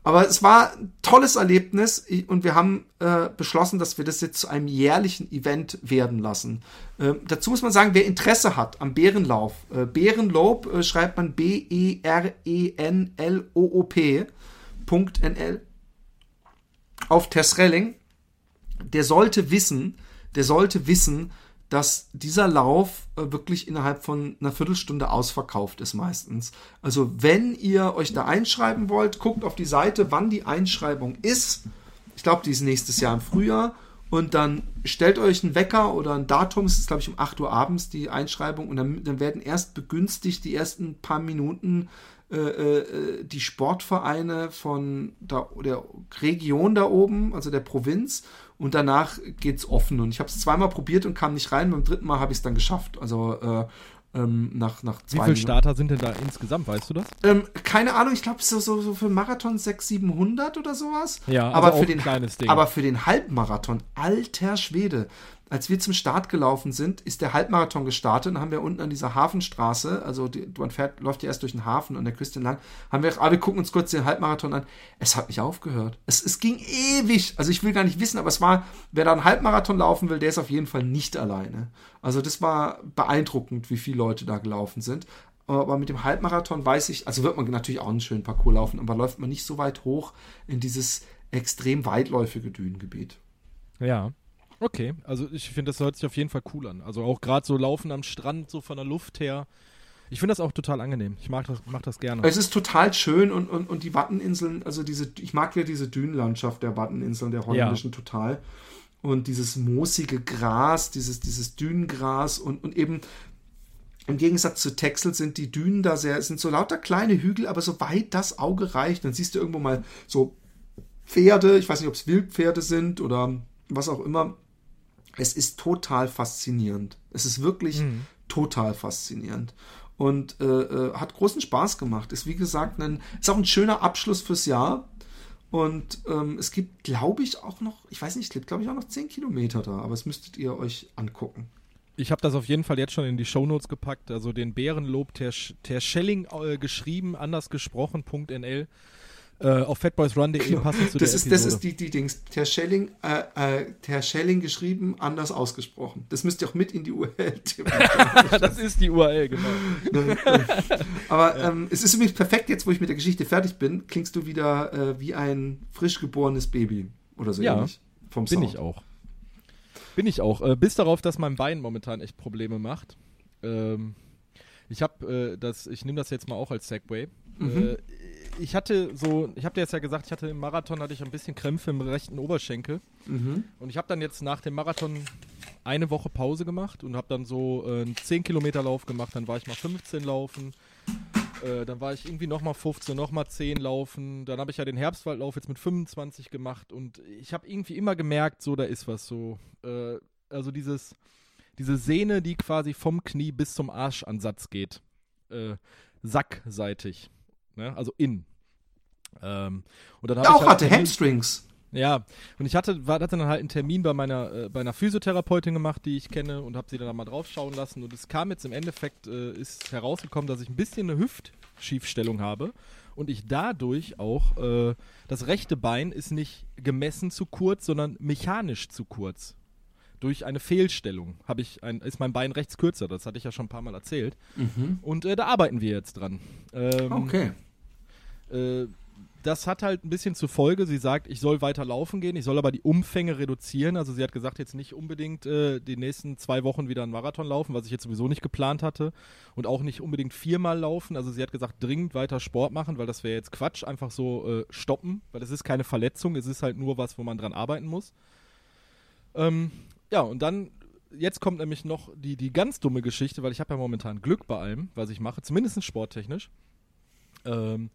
Aber es war ein tolles Erlebnis und wir haben äh, beschlossen, dass wir das jetzt zu einem jährlichen Event werden lassen. Äh, dazu muss man sagen, wer Interesse hat am Bärenlauf, äh, Bärenlob äh, schreibt man B-E-R-E-N-L-O-O-P.nl auf Tesrelling, der sollte wissen, der sollte wissen, dass dieser Lauf äh, wirklich innerhalb von einer Viertelstunde ausverkauft ist meistens. Also wenn ihr euch da einschreiben wollt, guckt auf die Seite, wann die Einschreibung ist. Ich glaube, die ist nächstes Jahr im Frühjahr. Und dann stellt euch einen Wecker oder ein Datum, es ist glaube ich um 8 Uhr abends die Einschreibung und dann, dann werden erst begünstigt die ersten paar Minuten äh, äh, die Sportvereine von der, der Region da oben, also der Provinz und danach geht's offen. Und ich habe es zweimal probiert und kam nicht rein. Beim dritten Mal habe ich es dann geschafft. Also äh, ähm, nach, nach zwei Wie viele Starter sind denn da insgesamt, weißt du das? Ähm, keine Ahnung, ich glaube so, so, so für Marathon 600, 700 oder sowas. Ja, also aber, für den, aber für den Halbmarathon, alter Schwede, als wir zum Start gelaufen sind, ist der Halbmarathon gestartet und haben wir unten an dieser Hafenstraße, also die, man fährt, läuft ja erst durch den Hafen an der Küste entlang, haben wir, ah, wir gucken uns kurz den Halbmarathon an. Es hat nicht aufgehört. Es, es ging ewig. Also ich will gar nicht wissen, aber es war, wer da einen Halbmarathon laufen will, der ist auf jeden Fall nicht alleine. Also das war beeindruckend, wie viele Leute da gelaufen sind. Aber mit dem Halbmarathon weiß ich, also wird man natürlich auch einen schönen Parcours laufen, aber läuft man nicht so weit hoch in dieses extrem weitläufige Dünengebiet. Ja. Okay, also ich finde, das hört sich auf jeden Fall cool an. Also auch gerade so laufen am Strand, so von der Luft her. Ich finde das auch total angenehm. Ich mag das, mach das gerne. Es ist total schön und, und, und die Watteninseln, also diese, ich mag ja diese Dünenlandschaft der Watteninseln, der holländischen ja. total. Und dieses moosige Gras, dieses, dieses Dünengras und, und eben Im Gegensatz zu Texel sind die Dünen da sehr, sind so lauter kleine Hügel, aber so weit das Auge reicht. Dann siehst du irgendwo mal so Pferde, ich weiß nicht, ob es Wildpferde sind oder was auch immer. Es ist total faszinierend. Es ist wirklich mhm. total faszinierend. Und äh, äh, hat großen Spaß gemacht. Ist wie gesagt ein, ist auch ein schöner Abschluss fürs Jahr. Und ähm, es gibt, glaube ich, auch noch, ich weiß nicht, es gibt, glaube ich, auch noch 10 Kilometer da, aber es müsstet ihr euch angucken. Ich habe das auf jeden Fall jetzt schon in die Shownotes gepackt, also den Bärenlob Tersch Terschelling äh, geschrieben, anders gesprochen.nl. Äh, auf fatboysrun.de genau. passend zu das der ist, Episode. Das ist die, die Dings. Terschelling, äh, äh, Terschelling geschrieben, anders ausgesprochen. Das müsst ihr auch mit in die URL tippen. [LAUGHS] das ist die URL, genau. [LAUGHS] Aber ja. ähm, es ist übrigens perfekt, jetzt wo ich mit der Geschichte fertig bin, klingst du wieder äh, wie ein frisch geborenes Baby oder so ja, ähnlich. Vom bin Sound. ich auch. Bin ich auch. Äh, bis darauf, dass mein Bein momentan echt Probleme macht. Ähm, ich habe äh, das, ich nehme das jetzt mal auch als Segway. Mhm. Äh, ich hatte so, ich habe dir jetzt ja gesagt, ich hatte im Marathon hatte ich ein bisschen Krämpfe im rechten Oberschenkel. Mhm. Und ich habe dann jetzt nach dem Marathon eine Woche Pause gemacht und habe dann so äh, einen 10 Kilometer Lauf gemacht. Dann war ich mal 15 laufen. Äh, dann war ich irgendwie nochmal 15, nochmal 10 laufen. Dann habe ich ja den Herbstwaldlauf jetzt mit 25 gemacht und ich habe irgendwie immer gemerkt, so, da ist was so. Äh, also dieses, diese Sehne, die quasi vom Knie bis zum Arschansatz geht. Äh, sackseitig. Ne? Also in. Ähm, und dann ja, auch halt hatte Hamstrings. Ja, und ich hatte, war, hatte dann halt einen Termin bei meiner, äh, bei einer Physiotherapeutin gemacht, die ich kenne, und habe sie dann mal draufschauen lassen. Und es kam jetzt im Endeffekt, äh, ist herausgekommen, dass ich ein bisschen eine Hüftschiefstellung habe. Und ich dadurch auch, äh, das rechte Bein ist nicht gemessen zu kurz, sondern mechanisch zu kurz. Durch eine Fehlstellung habe ich ein, ist mein Bein rechts kürzer, das hatte ich ja schon ein paar Mal erzählt. Mhm. Und äh, da arbeiten wir jetzt dran. Ähm, okay. Äh, das hat halt ein bisschen zur Folge, sie sagt, ich soll weiter laufen gehen, ich soll aber die Umfänge reduzieren. Also sie hat gesagt, jetzt nicht unbedingt äh, die nächsten zwei Wochen wieder einen Marathon laufen, was ich jetzt sowieso nicht geplant hatte. Und auch nicht unbedingt viermal laufen. Also sie hat gesagt, dringend weiter Sport machen, weil das wäre jetzt Quatsch, einfach so äh, stoppen, weil es ist keine Verletzung, es ist halt nur was, wo man dran arbeiten muss. Ähm, ja, und dann jetzt kommt nämlich noch die, die ganz dumme Geschichte, weil ich habe ja momentan Glück bei allem, was ich mache, zumindest sporttechnisch. Ähm,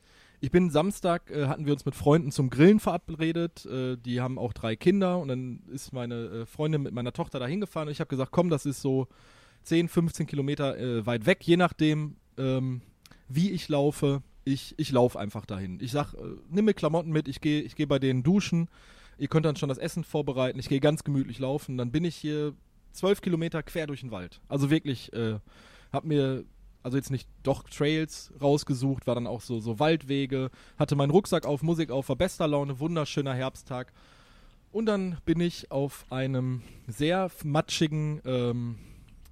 ich bin Samstag, äh, hatten wir uns mit Freunden zum Grillen verabredet. Äh, die haben auch drei Kinder und dann ist meine äh, Freundin mit meiner Tochter da hingefahren und ich habe gesagt, komm, das ist so 10, 15 Kilometer äh, weit weg, je nachdem, ähm, wie ich laufe. Ich, ich laufe einfach dahin. Ich sag, äh, nimm mir Klamotten mit, ich gehe ich geh bei denen duschen. Ihr könnt dann schon das Essen vorbereiten. Ich gehe ganz gemütlich laufen. Dann bin ich hier zwölf Kilometer quer durch den Wald. Also wirklich, äh, hab mir also jetzt nicht doch Trails rausgesucht, war dann auch so, so Waldwege, hatte meinen Rucksack auf, Musik auf, war bester Laune, wunderschöner Herbsttag. Und dann bin ich auf einem sehr matschigen ähm,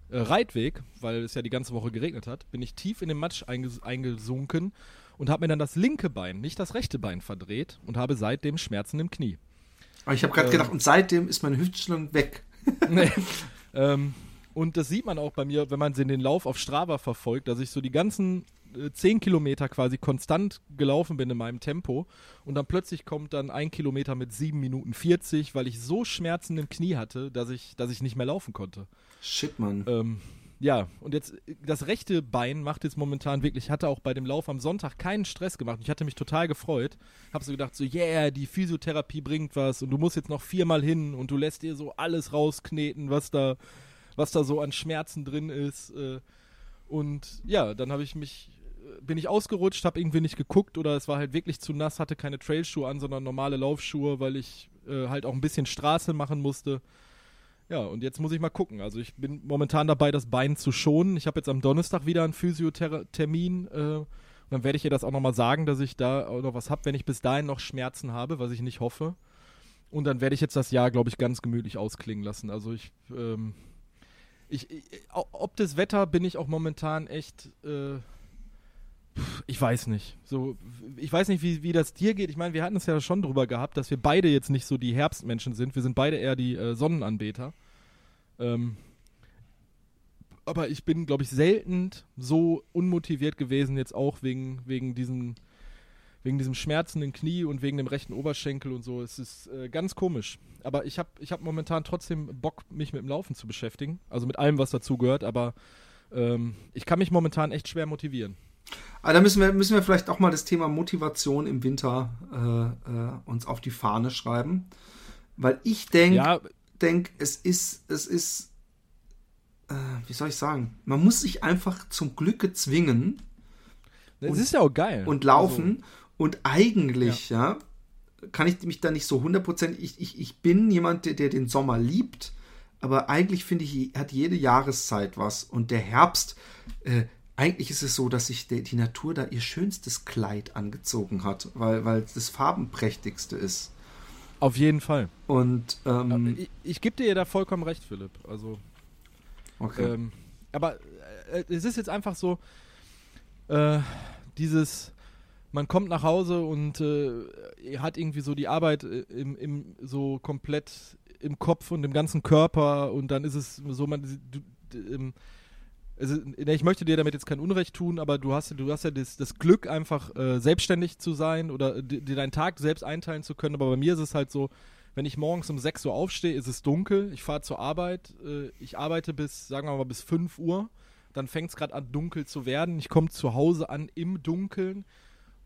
äh, Reitweg, weil es ja die ganze Woche geregnet hat, bin ich tief in den Matsch einges eingesunken und habe mir dann das linke Bein, nicht das rechte Bein verdreht und habe seitdem Schmerzen im Knie. Aber ich habe gerade äh, gedacht, und seitdem ist meine Hüftstellung weg. [LAUGHS] nee. ähm, und das sieht man auch bei mir, wenn man den Lauf auf Strava verfolgt, dass ich so die ganzen äh, 10 Kilometer quasi konstant gelaufen bin in meinem Tempo. Und dann plötzlich kommt dann ein Kilometer mit 7 Minuten 40, weil ich so Schmerzen im Knie hatte, dass ich, dass ich nicht mehr laufen konnte. Shit, Mann. Ähm, ja, und jetzt das rechte Bein macht jetzt momentan wirklich, hatte auch bei dem Lauf am Sonntag keinen Stress gemacht. Ich hatte mich total gefreut. Hab so gedacht, so, yeah, die Physiotherapie bringt was und du musst jetzt noch viermal hin und du lässt dir so alles rauskneten, was da was da so an Schmerzen drin ist. Äh, und ja, dann habe ich mich, äh, bin ich ausgerutscht, habe irgendwie nicht geguckt oder es war halt wirklich zu nass, hatte keine Trailschuhe an, sondern normale Laufschuhe, weil ich äh, halt auch ein bisschen Straße machen musste. Ja, und jetzt muss ich mal gucken. Also ich bin momentan dabei, das Bein zu schonen. Ich habe jetzt am Donnerstag wieder einen Physiothermin. Äh, dann werde ich ihr das auch nochmal sagen, dass ich da auch noch was habe, wenn ich bis dahin noch Schmerzen habe, was ich nicht hoffe. Und dann werde ich jetzt das Jahr, glaube ich, ganz gemütlich ausklingen lassen. Also ich ähm, ich, ich, ob das Wetter bin ich auch momentan echt. Äh, ich weiß nicht. So, ich weiß nicht, wie, wie das dir geht. Ich meine, wir hatten es ja schon drüber gehabt, dass wir beide jetzt nicht so die Herbstmenschen sind. Wir sind beide eher die äh, Sonnenanbeter. Ähm, aber ich bin, glaube ich, selten so unmotiviert gewesen, jetzt auch wegen, wegen diesen wegen diesem schmerzenden Knie und wegen dem rechten Oberschenkel und so. Es ist äh, ganz komisch. Aber ich habe ich hab momentan trotzdem Bock, mich mit dem Laufen zu beschäftigen. Also mit allem, was dazu gehört. Aber ähm, ich kann mich momentan echt schwer motivieren. Aber da müssen wir, müssen wir vielleicht auch mal das Thema Motivation im Winter äh, äh, uns auf die Fahne schreiben. Weil ich denke, Ja, denk, es ist, es ist, äh, wie soll ich sagen, man muss sich einfach zum Glücke zwingen es ist ja auch geil. und laufen. Und eigentlich, ja. kann ich mich da nicht so hundertprozentig, ich, ich, ich bin jemand, der, der den Sommer liebt, aber eigentlich finde ich, hat jede Jahreszeit was. Und der Herbst, äh, eigentlich ist es so, dass sich der, die Natur da ihr schönstes Kleid angezogen hat, weil, weil es das farbenprächtigste ist. Auf jeden Fall. Und, ähm, ich ich gebe dir da vollkommen recht, Philipp. Also, okay. ähm, aber äh, es ist jetzt einfach so, äh, dieses, man kommt nach Hause und äh, hat irgendwie so die Arbeit äh, im, im, so komplett im Kopf und im ganzen Körper und dann ist es so, man, du, d- ähm, also, ich möchte dir damit jetzt kein Unrecht tun, aber du hast, du hast ja das, das Glück, einfach äh, selbstständig zu sein oder dir dir deinen Tag selbst einteilen zu können. Aber bei mir ist es halt so, wenn ich morgens um 6 Uhr aufstehe, ist es dunkel, ich fahre zur Arbeit, äh, ich arbeite bis, sagen wir mal, bis 5 Uhr, dann fängt es gerade an, dunkel zu werden. Ich komme zu Hause an im Dunkeln.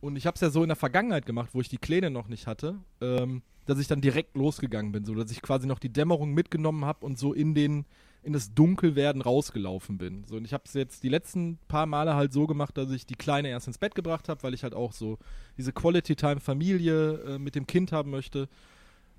Und ich habe es ja so in der Vergangenheit gemacht, wo ich die Pläne noch nicht hatte, ähm, dass ich dann direkt losgegangen bin, so dass ich quasi noch die Dämmerung mitgenommen habe und so in den in das Dunkelwerden rausgelaufen bin. So, und ich habe es jetzt die letzten paar Male halt so gemacht, dass ich die Kleine erst ins Bett gebracht habe, weil ich halt auch so diese Quality Time Familie äh, mit dem Kind haben möchte.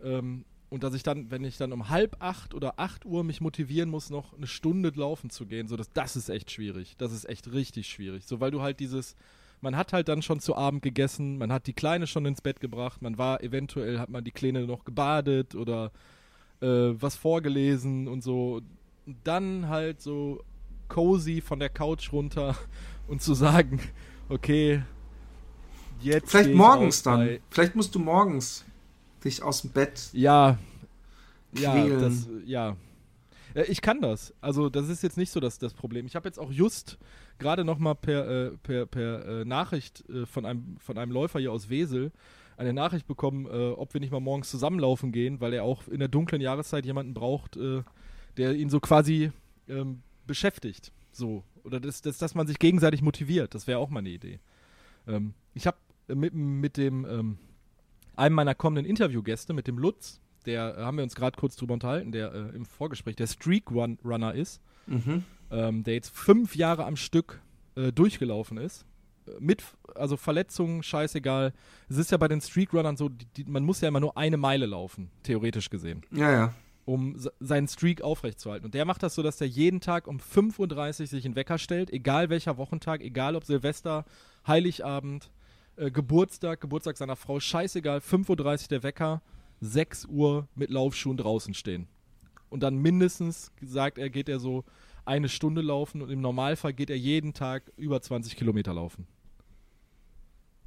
Ähm, und dass ich dann, wenn ich dann um halb acht oder acht Uhr mich motivieren muss, noch eine Stunde laufen zu gehen, so das, das ist echt schwierig. Das ist echt richtig schwierig. So, weil du halt dieses, man hat halt dann schon zu Abend gegessen, man hat die Kleine schon ins Bett gebracht, man war eventuell, hat man die Kleine noch gebadet oder äh, was vorgelesen und so. Und dann halt so cozy von der Couch runter [LAUGHS] und zu sagen, okay, jetzt. Vielleicht morgens dann. Vielleicht musst du morgens dich aus dem Bett. Ja. Ja, Quälen. das, ja. Äh, Ich kann das. Also, das ist jetzt nicht so das, das Problem. Ich habe jetzt auch just gerade noch mal per, äh, per, per äh, Nachricht äh, von, einem, von einem Läufer hier aus Wesel eine Nachricht bekommen, äh, ob wir nicht mal morgens zusammenlaufen gehen, weil er auch in der dunklen Jahreszeit jemanden braucht, äh, der ihn so quasi ähm, beschäftigt. So. Oder das, das, dass man sich gegenseitig motiviert. Das wäre auch mal eine Idee. Ähm, ich habe mit, mit dem ähm, einem meiner kommenden Interviewgäste, mit dem Lutz, der äh, haben wir uns gerade kurz drüber unterhalten, der äh, im Vorgespräch der Streak Run Runner ist, Mhm. ähm, der jetzt fünf Jahre am Stück äh, durchgelaufen ist. Äh, Mit, also Verletzungen, scheißegal. Es ist ja bei den Streak Runnern so, die, die, man muss ja immer nur eine Meile laufen, theoretisch gesehen Ja, ja. um se- seinen Streak aufrechtzuerhalten. Und der macht das so, dass er jeden Tag um 5.30 Uhr sich einen Wecker stellt, egal welcher Wochentag, egal ob Silvester, Heiligabend, äh, Geburtstag, Geburtstag seiner Frau, scheißegal, 5.30 Uhr der Wecker, 6 Uhr mit Laufschuhen draußen stehen. Und dann mindestens, sagt er, geht er so eine Stunde laufen und im Normalfall geht er jeden Tag über 20 Kilometer laufen.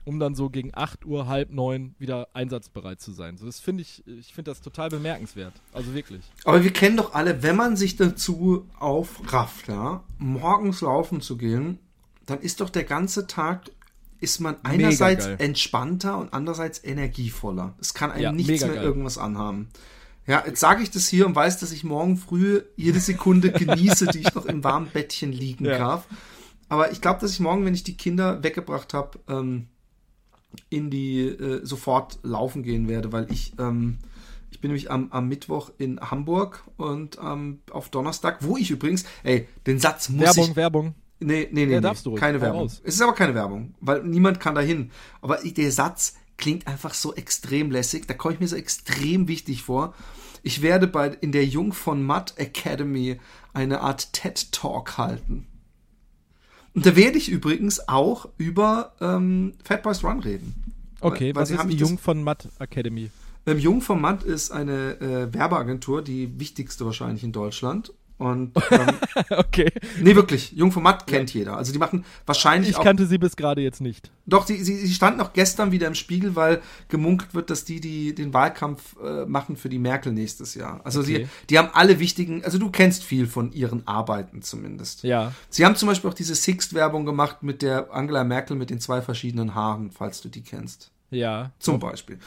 Um dann so gegen 8 Uhr, halb neun wieder einsatzbereit zu sein. So, das finde ich, ich finde das total bemerkenswert. Also wirklich. Aber wir kennen doch alle, wenn man sich dazu aufrafft, ja, morgens laufen zu gehen, dann ist doch der ganze Tag, ist man einerseits entspannter und andererseits energievoller. Es kann einem Ja, nichts mehr geil. irgendwas anhaben. Ja, jetzt sage ich das hier und weiß, dass ich morgen früh jede Sekunde [LAUGHS] genieße, die ich noch im warmen Bettchen liegen Ja. darf. Aber ich glaube, dass ich morgen, wenn ich die Kinder weggebracht habe, ähm, in die äh, sofort laufen gehen werde, weil ich ähm, ich bin nämlich am, am Mittwoch in Hamburg und ähm, auf Donnerstag, wo ich übrigens, ey, den Satz muss Werbung, ich Werbung. Nee, nee, nee, Ja, nee. darfst du ruhig. keine Werbung. raus. Es ist aber keine Werbung, weil niemand kann dahin. Aber der Satz klingt einfach so extrem lässig, da komme ich mir so extrem wichtig vor. Ich werde bei in der Jung von Matt Academy eine Art TED Talk halten. Und da werde ich übrigens auch über ähm, Fat Boys Run reden. Okay, Weil was sie ist die Jung von Matt Academy? Ähm, Jung vom Matt ist eine äh, Werbeagentur, die wichtigste wahrscheinlich in Deutschland. Und [LAUGHS] ähm, okay. nee, wirklich, Jung vom Matt kennt jeder. Also die machen wahrscheinlich Ich auch kannte sie bis gerade jetzt nicht. Doch, sie, sie, sie standen auch gestern wieder im Spiegel, weil gemunkelt wird, dass die, die den Wahlkampf äh, machen für die Merkel nächstes Jahr. Also Okay. sie, die haben alle wichtigen, also du kennst viel von ihren Arbeiten zumindest. Ja. Sie haben zum Beispiel auch diese Sixt-Werbung gemacht mit der Angela Merkel mit den zwei verschiedenen Haaren, falls du die kennst. Ja. Zum Beispiel.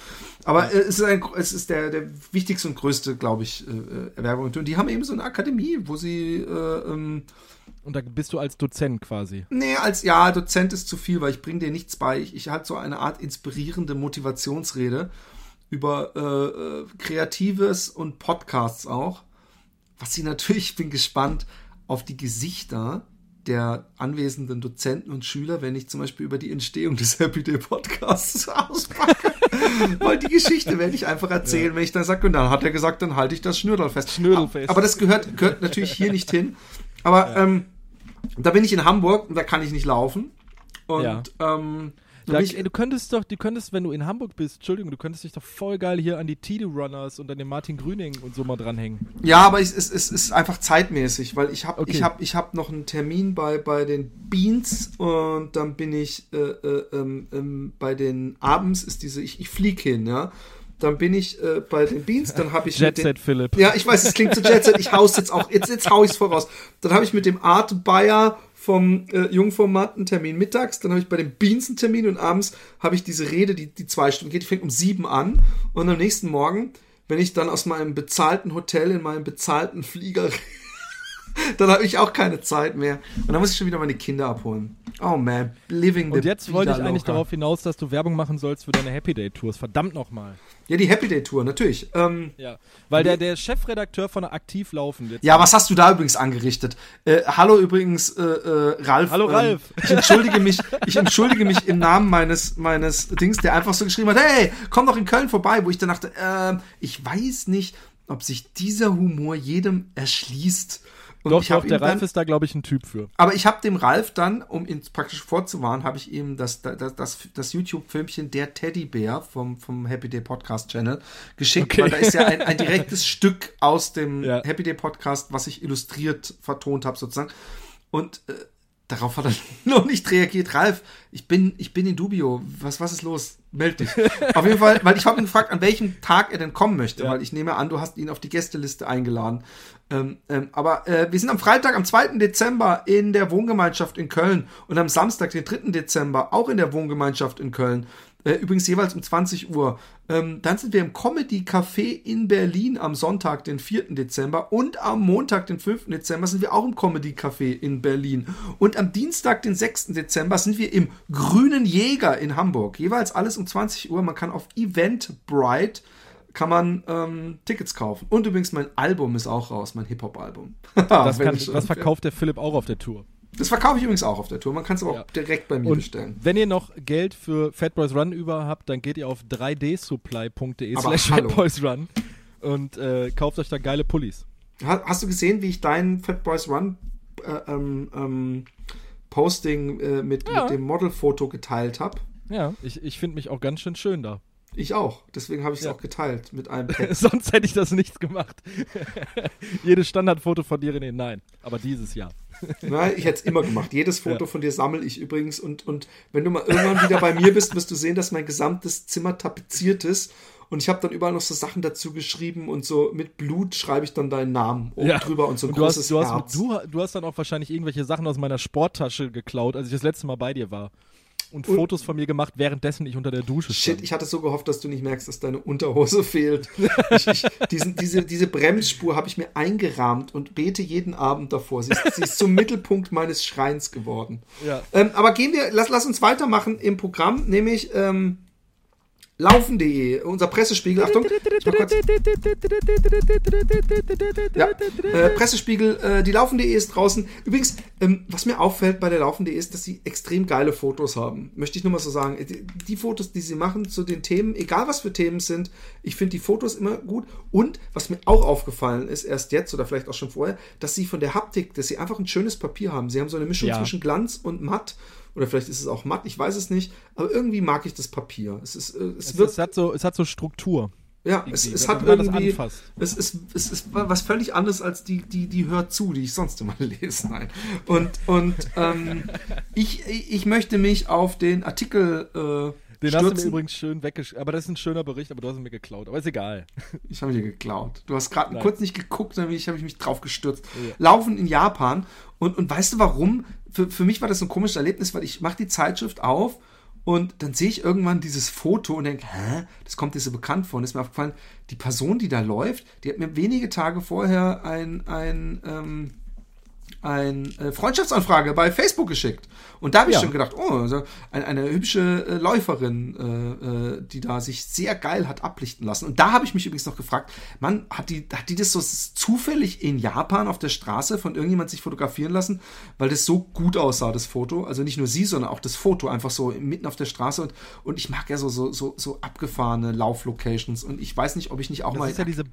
Aber äh, es ist, ein, es ist der, der wichtigste und größte, glaube ich, äh, äh, Werbung. Und die haben eben so eine Akademie, wo sie äh, ähm, Und da bist du als Dozent quasi. Nee, als ja, Dozent ist zu viel, weil ich bringe dir nichts bei. Ich, ich halte so eine Art inspirierende Motivationsrede über äh, äh, Kreatives und Podcasts auch. Was sie natürlich, ich [LAUGHS] bin gespannt auf die Gesichter der anwesenden Dozenten und Schüler, wenn ich zum Beispiel über die Entstehung des Happy Day Podcasts [LAUGHS] auspacke. Weil die Geschichte werde ich einfach erzählen, ja. wenn ich dann sage, und dann hat er gesagt, dann halte ich das Schnürdel fest. Schnürdel fest. Aber das gehört, gehört natürlich hier nicht hin. Aber ja. ähm, da bin ich in Hamburg und da kann ich nicht laufen. Und ja. ähm, da, ey, du könntest doch, du könntest, wenn du in Hamburg bist, Entschuldigung, du könntest dich doch voll geil hier an die Tide Runners und an den Martin Grüning und so mal dranhängen. Ja, aber es, es, es ist einfach zeitmäßig, weil ich habe okay. ich hab, ich hab noch einen Termin bei, bei den Beans und dann bin ich äh, äh, ähm, ähm, bei den abends ist diese, ich, ich flieg hin, ja dann bin ich äh, bei den Beans, dann habe ich [LAUGHS] Jet Set Philipp. Ja, ich weiß, es klingt so Jet Set, ich hau's jetzt auch, jetzt, jetzt hau ich's voraus. Dann habe ich mit dem Art Bayer vom äh, Jungformat einen Termin mittags, dann habe ich bei den Beans einen Termin und abends habe ich diese Rede, die, die zwei Stunden geht, die fängt um sieben an. Und am nächsten Morgen, wenn ich dann aus meinem bezahlten Hotel in meinem bezahlten Flieger [LAUGHS] dann habe ich auch keine Zeit mehr. Und dann muss ich schon wieder meine Kinder abholen. Oh man, living the Und jetzt wollte ich eigentlich darauf hinaus, dass du Werbung machen sollst für deine Happy Day Tours. Verdammt nochmal. Ja, die Happy Day Tour, natürlich. Ähm, ja, weil der, der Chefredakteur von der Aktiv laufen. Jetzt ja, was hast du da übrigens angerichtet? Äh, hallo übrigens, äh, äh, Ralf. Hallo ähm, Ralf. Ich entschuldige mich, ich entschuldige mich im Namen meines, meines Dings, der einfach so geschrieben hat, hey, komm doch in Köln vorbei, wo ich dann dachte, äh, ich weiß nicht, ob sich dieser Humor jedem erschließt. Und doch, doch, der Ralf dann, ist da, glaube ich, ein Typ für. Aber ich habe dem Ralf dann, um ihn praktisch vorzuwarnen, habe ich ihm das, das, das, das YouTube-Filmchen Der Teddybär vom, vom Happy Day Podcast Channel geschickt, okay. weil da ist ja ein, ein [LAUGHS] direktes Stück aus dem ja. Happy Day Podcast, was ich illustriert vertont habe, sozusagen. Und äh, darauf hat er [LAUGHS] noch nicht reagiert. Ralf, ich bin, ich bin in Dubio. Was, was ist los? Meld dich. [LAUGHS] auf jeden Fall, weil ich habe ihn gefragt, an welchem Tag er denn kommen möchte, ja. weil ich nehme an, du hast ihn auf die Gästeliste eingeladen. Ähm, ähm, aber äh, wir sind am Freitag, am 2. Dezember in der Wohngemeinschaft in Köln und am Samstag, den 3. Dezember, auch in der Wohngemeinschaft in Köln. Äh, übrigens jeweils um 20 Uhr. Ähm, dann sind wir im Comedy Café in Berlin am Sonntag, den 4. Dezember. Und am Montag, den 5. Dezember, sind wir auch im Comedy Café in Berlin. Und am Dienstag, den 6. Dezember, sind wir im Grünen Jäger in Hamburg. Jeweils alles um 20 Uhr. Man kann auf Eventbrite kann man ähm, Tickets kaufen. Und übrigens, mein Album ist auch raus, mein Hip-Hop-Album. [LAUGHS] das, das verkauft der Philipp auch auf der Tour. Das verkaufe ich übrigens auch auf der Tour. Man kann es aber ja. auch direkt bei mir und bestellen. Wenn ihr noch Geld für Fat Boys Run über habt, dann geht ihr auf 3dsupply.de slash fatboysrun und äh, kauft euch da geile Pullis. Hast du gesehen, wie ich deinen Fat Boys Run äh, ähm, ähm, Posting äh, mit, ja. mit dem Modelfoto geteilt habe? Ja, ich, ich finde mich auch ganz schön schön da. Ich auch. Deswegen habe ich es ja. auch geteilt mit einem [LAUGHS] Text. Sonst hätte ich das nicht gemacht. [LAUGHS] Jedes Standardfoto von dir, René, nein. Aber dieses Jahr. Nein, ich hätte es immer gemacht. Jedes Foto ja. von dir sammle ich übrigens. Und, und wenn du mal irgendwann wieder bei mir bist, wirst du sehen, dass mein gesamtes Zimmer tapeziert ist. Und ich habe dann überall noch so Sachen dazu geschrieben und so mit Blut schreibe ich dann deinen Namen oben ja. drüber und so ein und großes du hast, du Herz. du, du hast dann auch wahrscheinlich irgendwelche Sachen aus meiner Sporttasche geklaut, als ich das letzte Mal bei dir war und, und Fotos von mir gemacht, währenddessen ich unter der Dusche stand. Shit, ich hatte so gehofft, dass du nicht merkst, dass deine Unterhose [LAUGHS] fehlt. ich, ich, diesen, diese, diese Bremsspur habe ich mir eingerahmt und bete jeden Abend davor. Sie ist, sie ist zum Mittelpunkt meines Schreins geworden. Ja. Ähm, aber gehen wir, lass, lass uns weitermachen im Programm, nämlich ähm, Laufen.de, unser Pressespiegel, Achtung, ja, äh, Pressespiegel, äh, die Laufen.de ist draußen. Übrigens, ähm, was mir auffällt bei der Laufen.de ist, dass sie extrem geile Fotos haben. Möchte ich nur mal so sagen. Die, die Fotos, die sie machen zu den Themen, egal was für Themen sind, ich finde die Fotos immer gut. Und was mir auch aufgefallen ist, erst jetzt oder vielleicht auch schon vorher, dass sie von der Haptik, dass sie einfach ein schönes Papier haben. Sie haben so eine Mischung ja. zwischen Glanz und matt oder vielleicht ist es auch matt, ich weiß es nicht. Aber irgendwie mag ich das Papier. Es, ist, äh, es, es, wird, es hat, so, es hat so Struktur. Ja, es, es hat irgendwie. Es ist, es ist was völlig anderes als die, die, die hört zu, die ich sonst immer [LAUGHS] lese. Nein. Und, und ähm, ich, ich möchte mich auf den Artikel. Äh, den stürzen. hast du mir übrigens schön weggeschrieben. Aber das ist ein schöner Bericht, aber du hast ihn mir geklaut. Aber ist egal. [LAUGHS] Ich habe ihn dir geklaut. Du hast gerade kurz nicht geguckt, dann habe ich mich drauf gestürzt. Ja. Laufen in Japan. Und, und weißt du warum? Für, für mich war das so ein komisches Erlebnis, weil ich mache die Zeitschrift auf und dann sehe ich irgendwann dieses Foto und denke, hä, das kommt dir so bekannt vor. Und ist mir aufgefallen, die Person, die da läuft, die hat mir wenige Tage vorher ein, ein, ähm, eine äh, Freundschaftsanfrage bei Facebook geschickt. Und da habe ich Ja. schon gedacht, oh, also eine, eine hübsche äh, Läuferin, äh, äh, die da sich sehr geil hat ablichten lassen. Und da habe ich mich übrigens noch gefragt, Mann, hat die, hat die das so zufällig in Japan auf der Straße von irgendjemand sich fotografieren lassen, weil das so gut aussah, das Foto. Also nicht nur sie, sondern auch das Foto, einfach so mitten auf der Straße. Und, und ich mag ja so, so, so, so abgefahrene Lauflocations. Und ich weiß nicht, ob ich nicht auch Das mal. ist ja diese,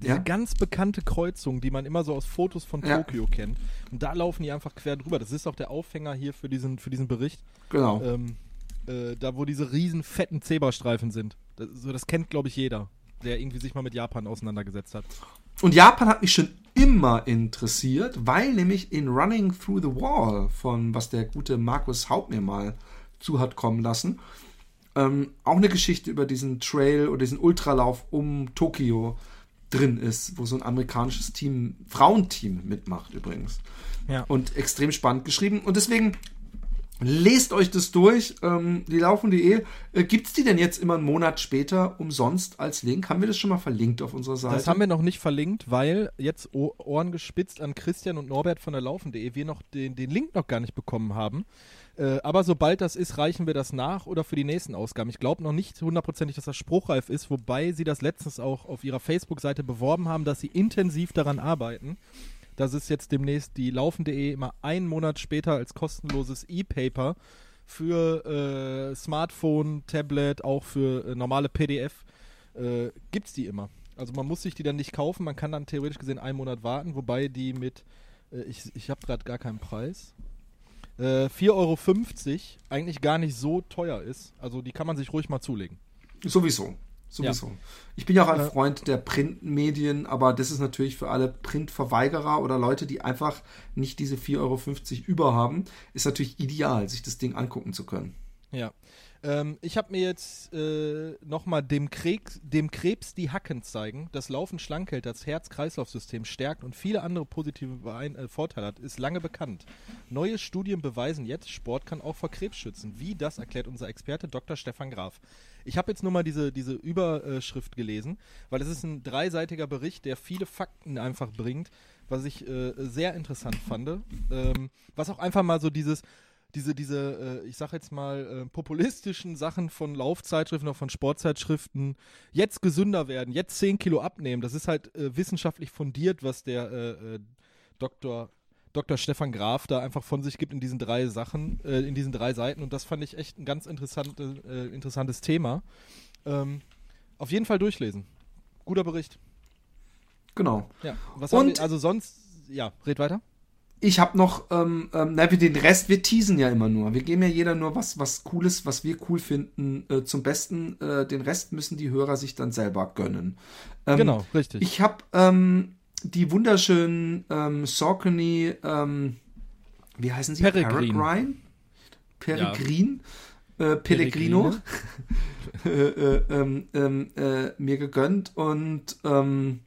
diese Ja? ganz bekannte Kreuzung, die man immer so aus Fotos von Ja. Tokio kennt. Und da laufen die einfach quer drüber. Das ist auch der Aufhänger hier für diesen, für diesen Bericht. genau. Ähm, äh, da, wo diese riesen fetten Zebrastreifen sind. Das, so, das kennt, glaube ich, jeder, der irgendwie sich mal mit Japan auseinandergesetzt hat. Und Japan hat mich schon immer interessiert, weil nämlich in Running Through the Wall, von was der gute Markus Haupt mir mal zu hat kommen lassen, ähm, auch eine Geschichte über diesen Trail oder diesen Ultralauf um Tokio drin ist, wo so ein amerikanisches Team, Frauenteam mitmacht übrigens. Ja. Und extrem spannend geschrieben. Und deswegen lest euch das durch. Ähm, die laufen.de. Äh, Gibt es die denn jetzt immer einen Monat später umsonst als Link? Haben wir das schon mal verlinkt auf unserer Seite? Das haben wir noch nicht verlinkt, weil jetzt Ohren gespitzt an Christian und Norbert von der Laufen.de wir noch den, den Link noch gar nicht bekommen haben. Äh, aber sobald das ist, reichen wir das nach oder für die nächsten Ausgaben. Ich glaube noch nicht hundertprozentig, dass das spruchreif ist, wobei sie das letztens auch auf ihrer Facebook-Seite beworben haben, dass sie intensiv daran arbeiten. dass es jetzt demnächst die Laufen.de immer einen Monat später als kostenloses E-Paper für äh, Smartphone, Tablet, auch für äh, normale PDF äh, gibt es die immer. Also man muss sich die dann nicht kaufen, man kann dann theoretisch gesehen einen Monat warten, wobei die mit, äh, ich, ich habe gerade gar keinen Preis, äh, 4,50 Euro eigentlich gar nicht so teuer ist. Also die kann man sich ruhig mal zulegen. Sowieso. Sowieso. Ich bin ja auch ein Äh, Freund der Printmedien, aber das ist natürlich für alle Printverweigerer oder Leute, die einfach nicht diese 4,50 Euro über haben, ist natürlich ideal, sich das Ding angucken zu können. Ja. Ähm, ich habe mir jetzt äh, nochmal dem, Krebs- dem Krebs die Hacken zeigen. Das Laufen schlank hält, das Herz-Kreislauf-System stärkt und viele andere positive Beein äh, Vorteile hat, ist lange bekannt. Neue Studien beweisen jetzt, Sport kann auch vor Krebs schützen. Wie, das erklärt unser Experte Dr. Stefan Graf. Ich habe jetzt nur mal diese, diese Überschrift gelesen, weil es ist ein dreiseitiger Bericht, der viele Fakten einfach bringt, was ich äh, sehr interessant fand. Ähm, was auch einfach mal so dieses, diese, diese, äh, ich sag jetzt mal, äh, populistischen Sachen von Laufzeitschriften, auch von Sportzeitschriften, jetzt gesünder werden, jetzt 10 Kilo abnehmen, das ist halt äh, wissenschaftlich fundiert, was der äh, äh, Dr. Dr. Stefan Graf da einfach von sich gibt in diesen drei Sachen, äh, in diesen drei Seiten und das fand ich echt ein ganz interessante, äh, interessantes Thema. Ähm, auf jeden Fall durchlesen. Guter Bericht. Genau. Ja. Was Und- wir, also sonst, ja, red weiter. Ich habe noch, ähm, ähm, na, wir den Rest, wir teasen ja immer nur. Wir geben ja jeder nur was, was Cooles, was wir cool finden, äh, zum Besten. Äh, den Rest müssen die Hörer sich dann selber gönnen. Ähm, genau, richtig. Ich habe ähm, die wunderschönen ähm, Saucony, ähm, wie heißen sie? Peregrine. Peregrine? Peregrine? Äh, Pellegrino [LAUGHS] äh, äh, ähm, ähm, äh, mir gegönnt und ähm,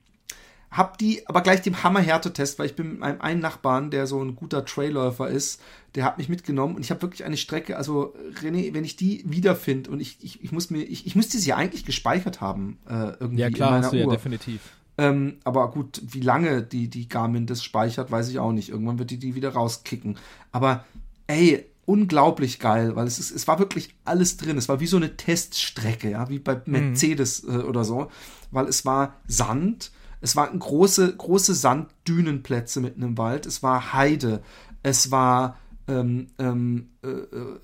hab die aber gleich dem Hammer-Härtetest, weil ich bin mit meinem einen Nachbarn, der so ein guter Trailläufer ist, der hat mich mitgenommen und ich habe wirklich eine Strecke, also René, wenn ich die wiederfinde und ich, ich, ich muss mir, ich, ich müsste sie ja eigentlich gespeichert haben, äh, irgendwie ja, klar, in meiner hast du ja Uhr. definitiv. Ähm, aber gut, wie lange die, die Garmin das speichert, weiß ich auch nicht. Irgendwann wird die die wieder rauskicken. Aber ey, unglaublich geil, weil es, ist, es war wirklich alles drin. Es war wie so eine Teststrecke, ja, wie bei Mercedes äh, oder so, weil es war Sand, es waren große, große Sanddünenplätze mitten im Wald, es war Heide, es war ähm, ähm, äh, äh,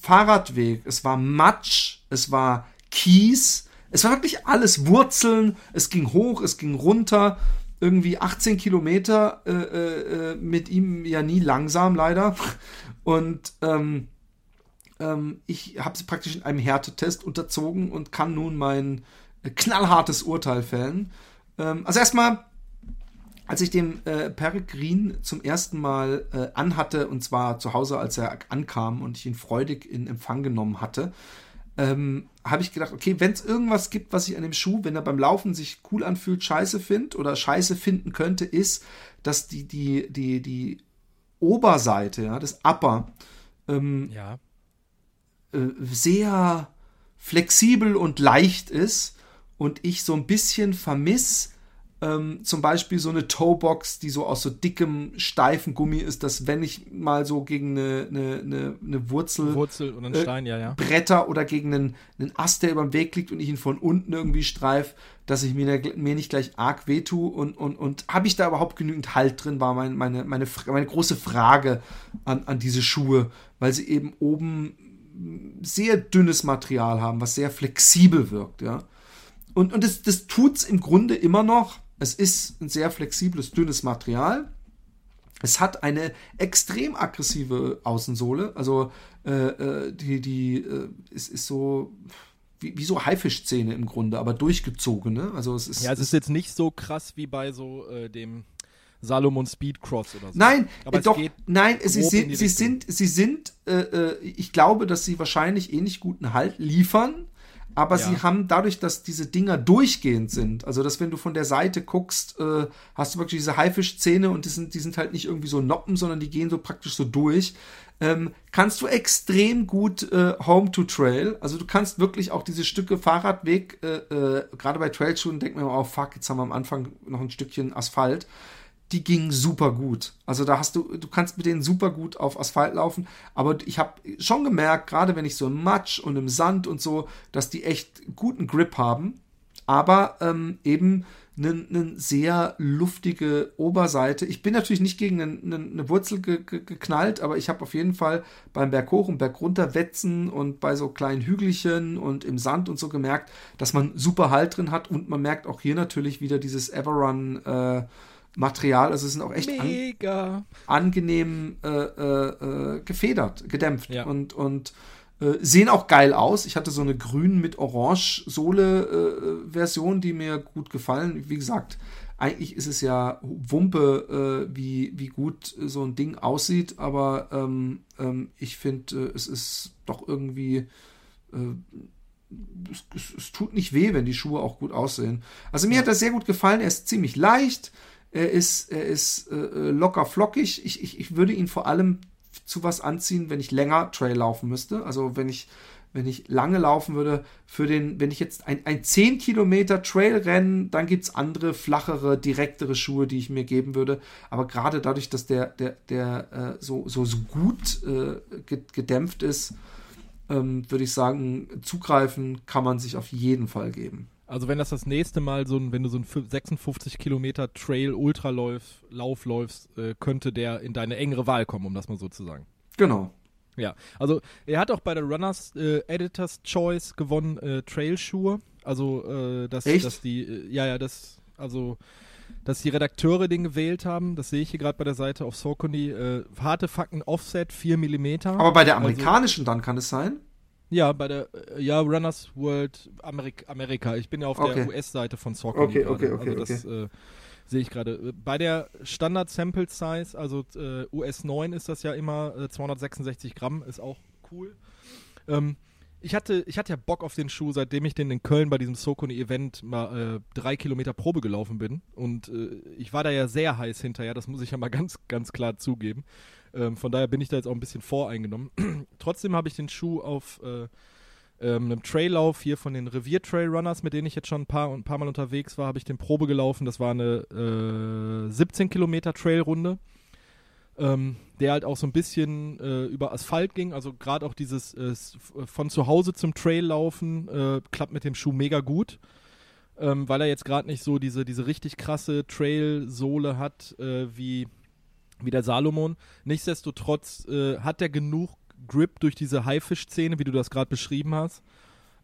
Fahrradweg, es war Matsch, es war Kies, es war wirklich alles. Wurzeln, es ging hoch, es ging runter, irgendwie 18 Kilometer äh, äh, äh, mit ihm ja nie langsam leider. [LAUGHS] Und ähm, ähm, ich habe sie praktisch in einem Härtetest unterzogen und kann nun mein knallhartes Urteil fällen. Ähm, also erstmal, als ich den äh, Peregrin zum ersten Mal äh, anhatte, und zwar zu Hause, als er ankam und ich ihn freudig in Empfang genommen hatte, ähm, habe ich gedacht, okay, wenn es irgendwas gibt, was ich an dem Schuh, wenn er beim Laufen sich cool anfühlt, scheiße findet oder scheiße finden könnte, ist, dass die, die, die, die Oberseite, ja, das Upper, ähm, Ja. äh, sehr flexibel und leicht ist und ich so ein bisschen vermiss ähm, zum Beispiel so eine Toebox, die so aus so dickem, steifen Gummi ist, dass wenn ich mal so gegen eine, eine, eine, eine Wurzel, Wurzel und einen äh, Stein, ja, ja. Bretter oder gegen einen, einen Ast, der über dem Weg liegt und ich ihn von unten irgendwie streif, dass ich mir, mir nicht gleich arg wehtue und, und, und habe ich da überhaupt genügend Halt drin, war mein, meine, meine, meine große Frage an, an diese Schuhe, weil sie eben oben sehr dünnes Material haben, was sehr flexibel wirkt, ja. Und, und das, das tut's im Grunde immer noch. Es ist ein sehr flexibles, dünnes Material. Es hat eine extrem aggressive Außensohle. Also äh, äh, die, die äh, es ist so wie, wie so Haifischzähne im Grunde, aber durchgezogene. Also es ist. Ja, es ist jetzt nicht so krass wie bei so äh, dem Salomon Speedcross oder so. Nein, aber äh, doch, nein, sie sind, sie sind, sie sind, äh, äh, ich glaube, dass sie wahrscheinlich ähnlich guten Halt liefern aber ja. sie haben dadurch, dass diese Dinger durchgehend sind, also dass wenn du von der Seite guckst, äh, hast du wirklich diese Haifischzähne und die sind, die sind halt nicht irgendwie so Noppen, sondern die gehen so praktisch so durch. Ähm, kannst du extrem gut äh, Home to Trail, also du kannst wirklich auch diese Stücke Fahrradweg, äh, äh, gerade bei Trailschuhen denkt man immer, oh fuck, jetzt haben wir am Anfang noch ein Stückchen Asphalt die ging super gut. Also da hast du, du kannst mit denen super gut auf Asphalt laufen. Aber ich habe schon gemerkt, gerade wenn ich so im Matsch und im Sand und so, dass die echt guten Grip haben. Aber ähm, eben eine ne sehr luftige Oberseite. Ich bin natürlich nicht gegen eine ne, ne Wurzel ge ge geknallt, aber ich habe auf jeden Fall beim Berg hoch und Berg runter wetzen und bei so kleinen Hügelchen und im Sand und so gemerkt, dass man super Halt drin hat und man merkt auch hier natürlich wieder dieses Everrun äh, Material. Also es sind auch echt an, angenehm äh, äh, äh, gefedert, gedämpft ja. und, und äh, sehen auch geil aus. Ich hatte so eine grün mit Orange Sohle äh, Version, die mir gut gefallen. Wie gesagt, eigentlich ist es ja Wumpe, äh, wie, wie gut so ein Ding aussieht, aber ähm, ähm, ich finde, es ist doch irgendwie es, es, es, tut nicht weh, wenn die Schuhe auch gut aussehen. Also mir hat das sehr gut gefallen. Er ist ziemlich leicht. Er ist, er ist äh, äh, locker flockig. Ich, ich, ich würde ihn vor allem zu was anziehen, wenn ich länger Trail laufen müsste. Also wenn ich, wenn ich lange laufen würde, für den, wenn ich jetzt ein, ein 10 Kilometer Trail rennen, dann gibt es andere, flachere, direktere Schuhe, die ich mir geben würde. Aber gerade dadurch, dass der, der, der äh, so, so, so gut äh, gedämpft ist, ähm, würde ich sagen, zugreifen kann man sich auf jeden Fall geben. Also wenn das das nächste Mal so ein, wenn du so ein 56 Kilometer Trail Ultralauf Lauf läufst, äh, könnte der in deine engere Wahl kommen, um das mal so zu sagen. Genau. Ja, also er hat auch bei der Runners äh, Editors Choice gewonnen äh, Trailschuhe. Also äh, dass, Echt? dass die, äh, ja ja, das, also dass die Redakteure den gewählt haben, das sehe ich hier gerade bei der Seite auf Saucony. Äh, harte Fakten Offset 4 mm. Aber bei der also amerikanischen also, dann kann es sein? Ja, bei der äh, ja, Runners World Amerika. Amerika. Ich bin ja auf okay. der US-Seite von Soccer. Okay, okay, okay, also das. Äh, sehe ich gerade. Bei der Standard Sample Size, also äh, US 9 ist das ja immer äh, 266 Gramm, ist auch cool. Ähm, ich hatte, ich hatte ja Bock auf den Schuh, seitdem ich den in Köln bei diesem Sokoni-Event mal äh, drei Kilometer Probe gelaufen bin. Und äh, ich war da ja sehr heiß hinterher, das muss ich ja mal [LAUGHS] ganz, ganz klar zugeben. Ähm, von daher bin ich da jetzt auch ein bisschen voreingenommen. [CLEARS THROAT] Trotzdem habe ich den Schuh auf äh, ähm, einem Traillauf hier von den Revier Trail Runners, mit denen ich jetzt schon ein paar, ein paar Mal unterwegs war, habe ich den Probe gelaufen. Das war eine äh, 17 Kilometer Trailrunde, ähm, der halt auch so ein bisschen äh, über Asphalt ging. Also gerade auch dieses äh, von zu Hause zum Trail laufen äh, klappt mit dem Schuh mega gut. Ähm, weil er jetzt gerade nicht so diese, diese richtig krasse Trail-Sohle hat, äh, wie wie der Salomon. Nichtsdestotrotz äh, hat er genug Grip durch diese Haifisch-Szene, wie du das gerade beschrieben hast.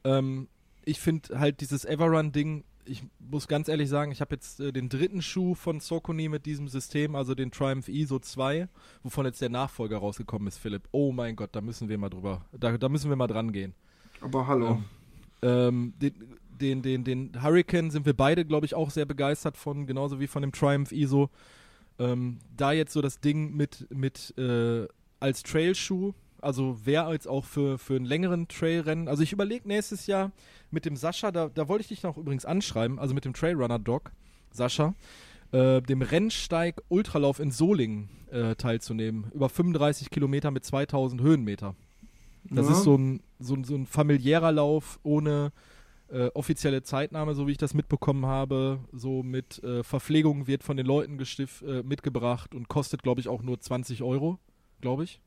Ähm, ich finde halt dieses Everrun-Ding, ich muss ganz ehrlich sagen, ich habe jetzt äh, den dritten Schuh von Sokoni mit diesem System, also den Triumph ISO 2, wovon jetzt der Nachfolger rausgekommen ist, Philipp. Oh mein Gott, da müssen wir mal drüber, da, da müssen wir mal dran gehen. Aber hallo. Ähm, ähm, den, den, den, den Hurricane sind wir beide, glaube ich, auch sehr begeistert von, genauso wie von dem Triumph ISO. Ähm, da jetzt so das Ding mit, mit äh, als Trailschuh, also wäre als auch für, für einen längeren Trailrennen. Also ich überlege nächstes Jahr mit dem Sascha, da, da wollte ich dich noch übrigens anschreiben, also mit dem Trailrunner Doc, Sascha, äh, dem Rennsteig Ultralauf in Solingen äh, teilzunehmen. Über 35 Kilometer mit 2000 Höhenmeter. Das ja. ist so ein, so, so ein familiärer Lauf ohne äh, offizielle Zeitnahme, so wie ich das mitbekommen habe. So mit äh, Verpflegung wird von den Leuten gestif äh, mitgebracht und kostet, glaube ich, auch nur 20 Euro, glaube ich.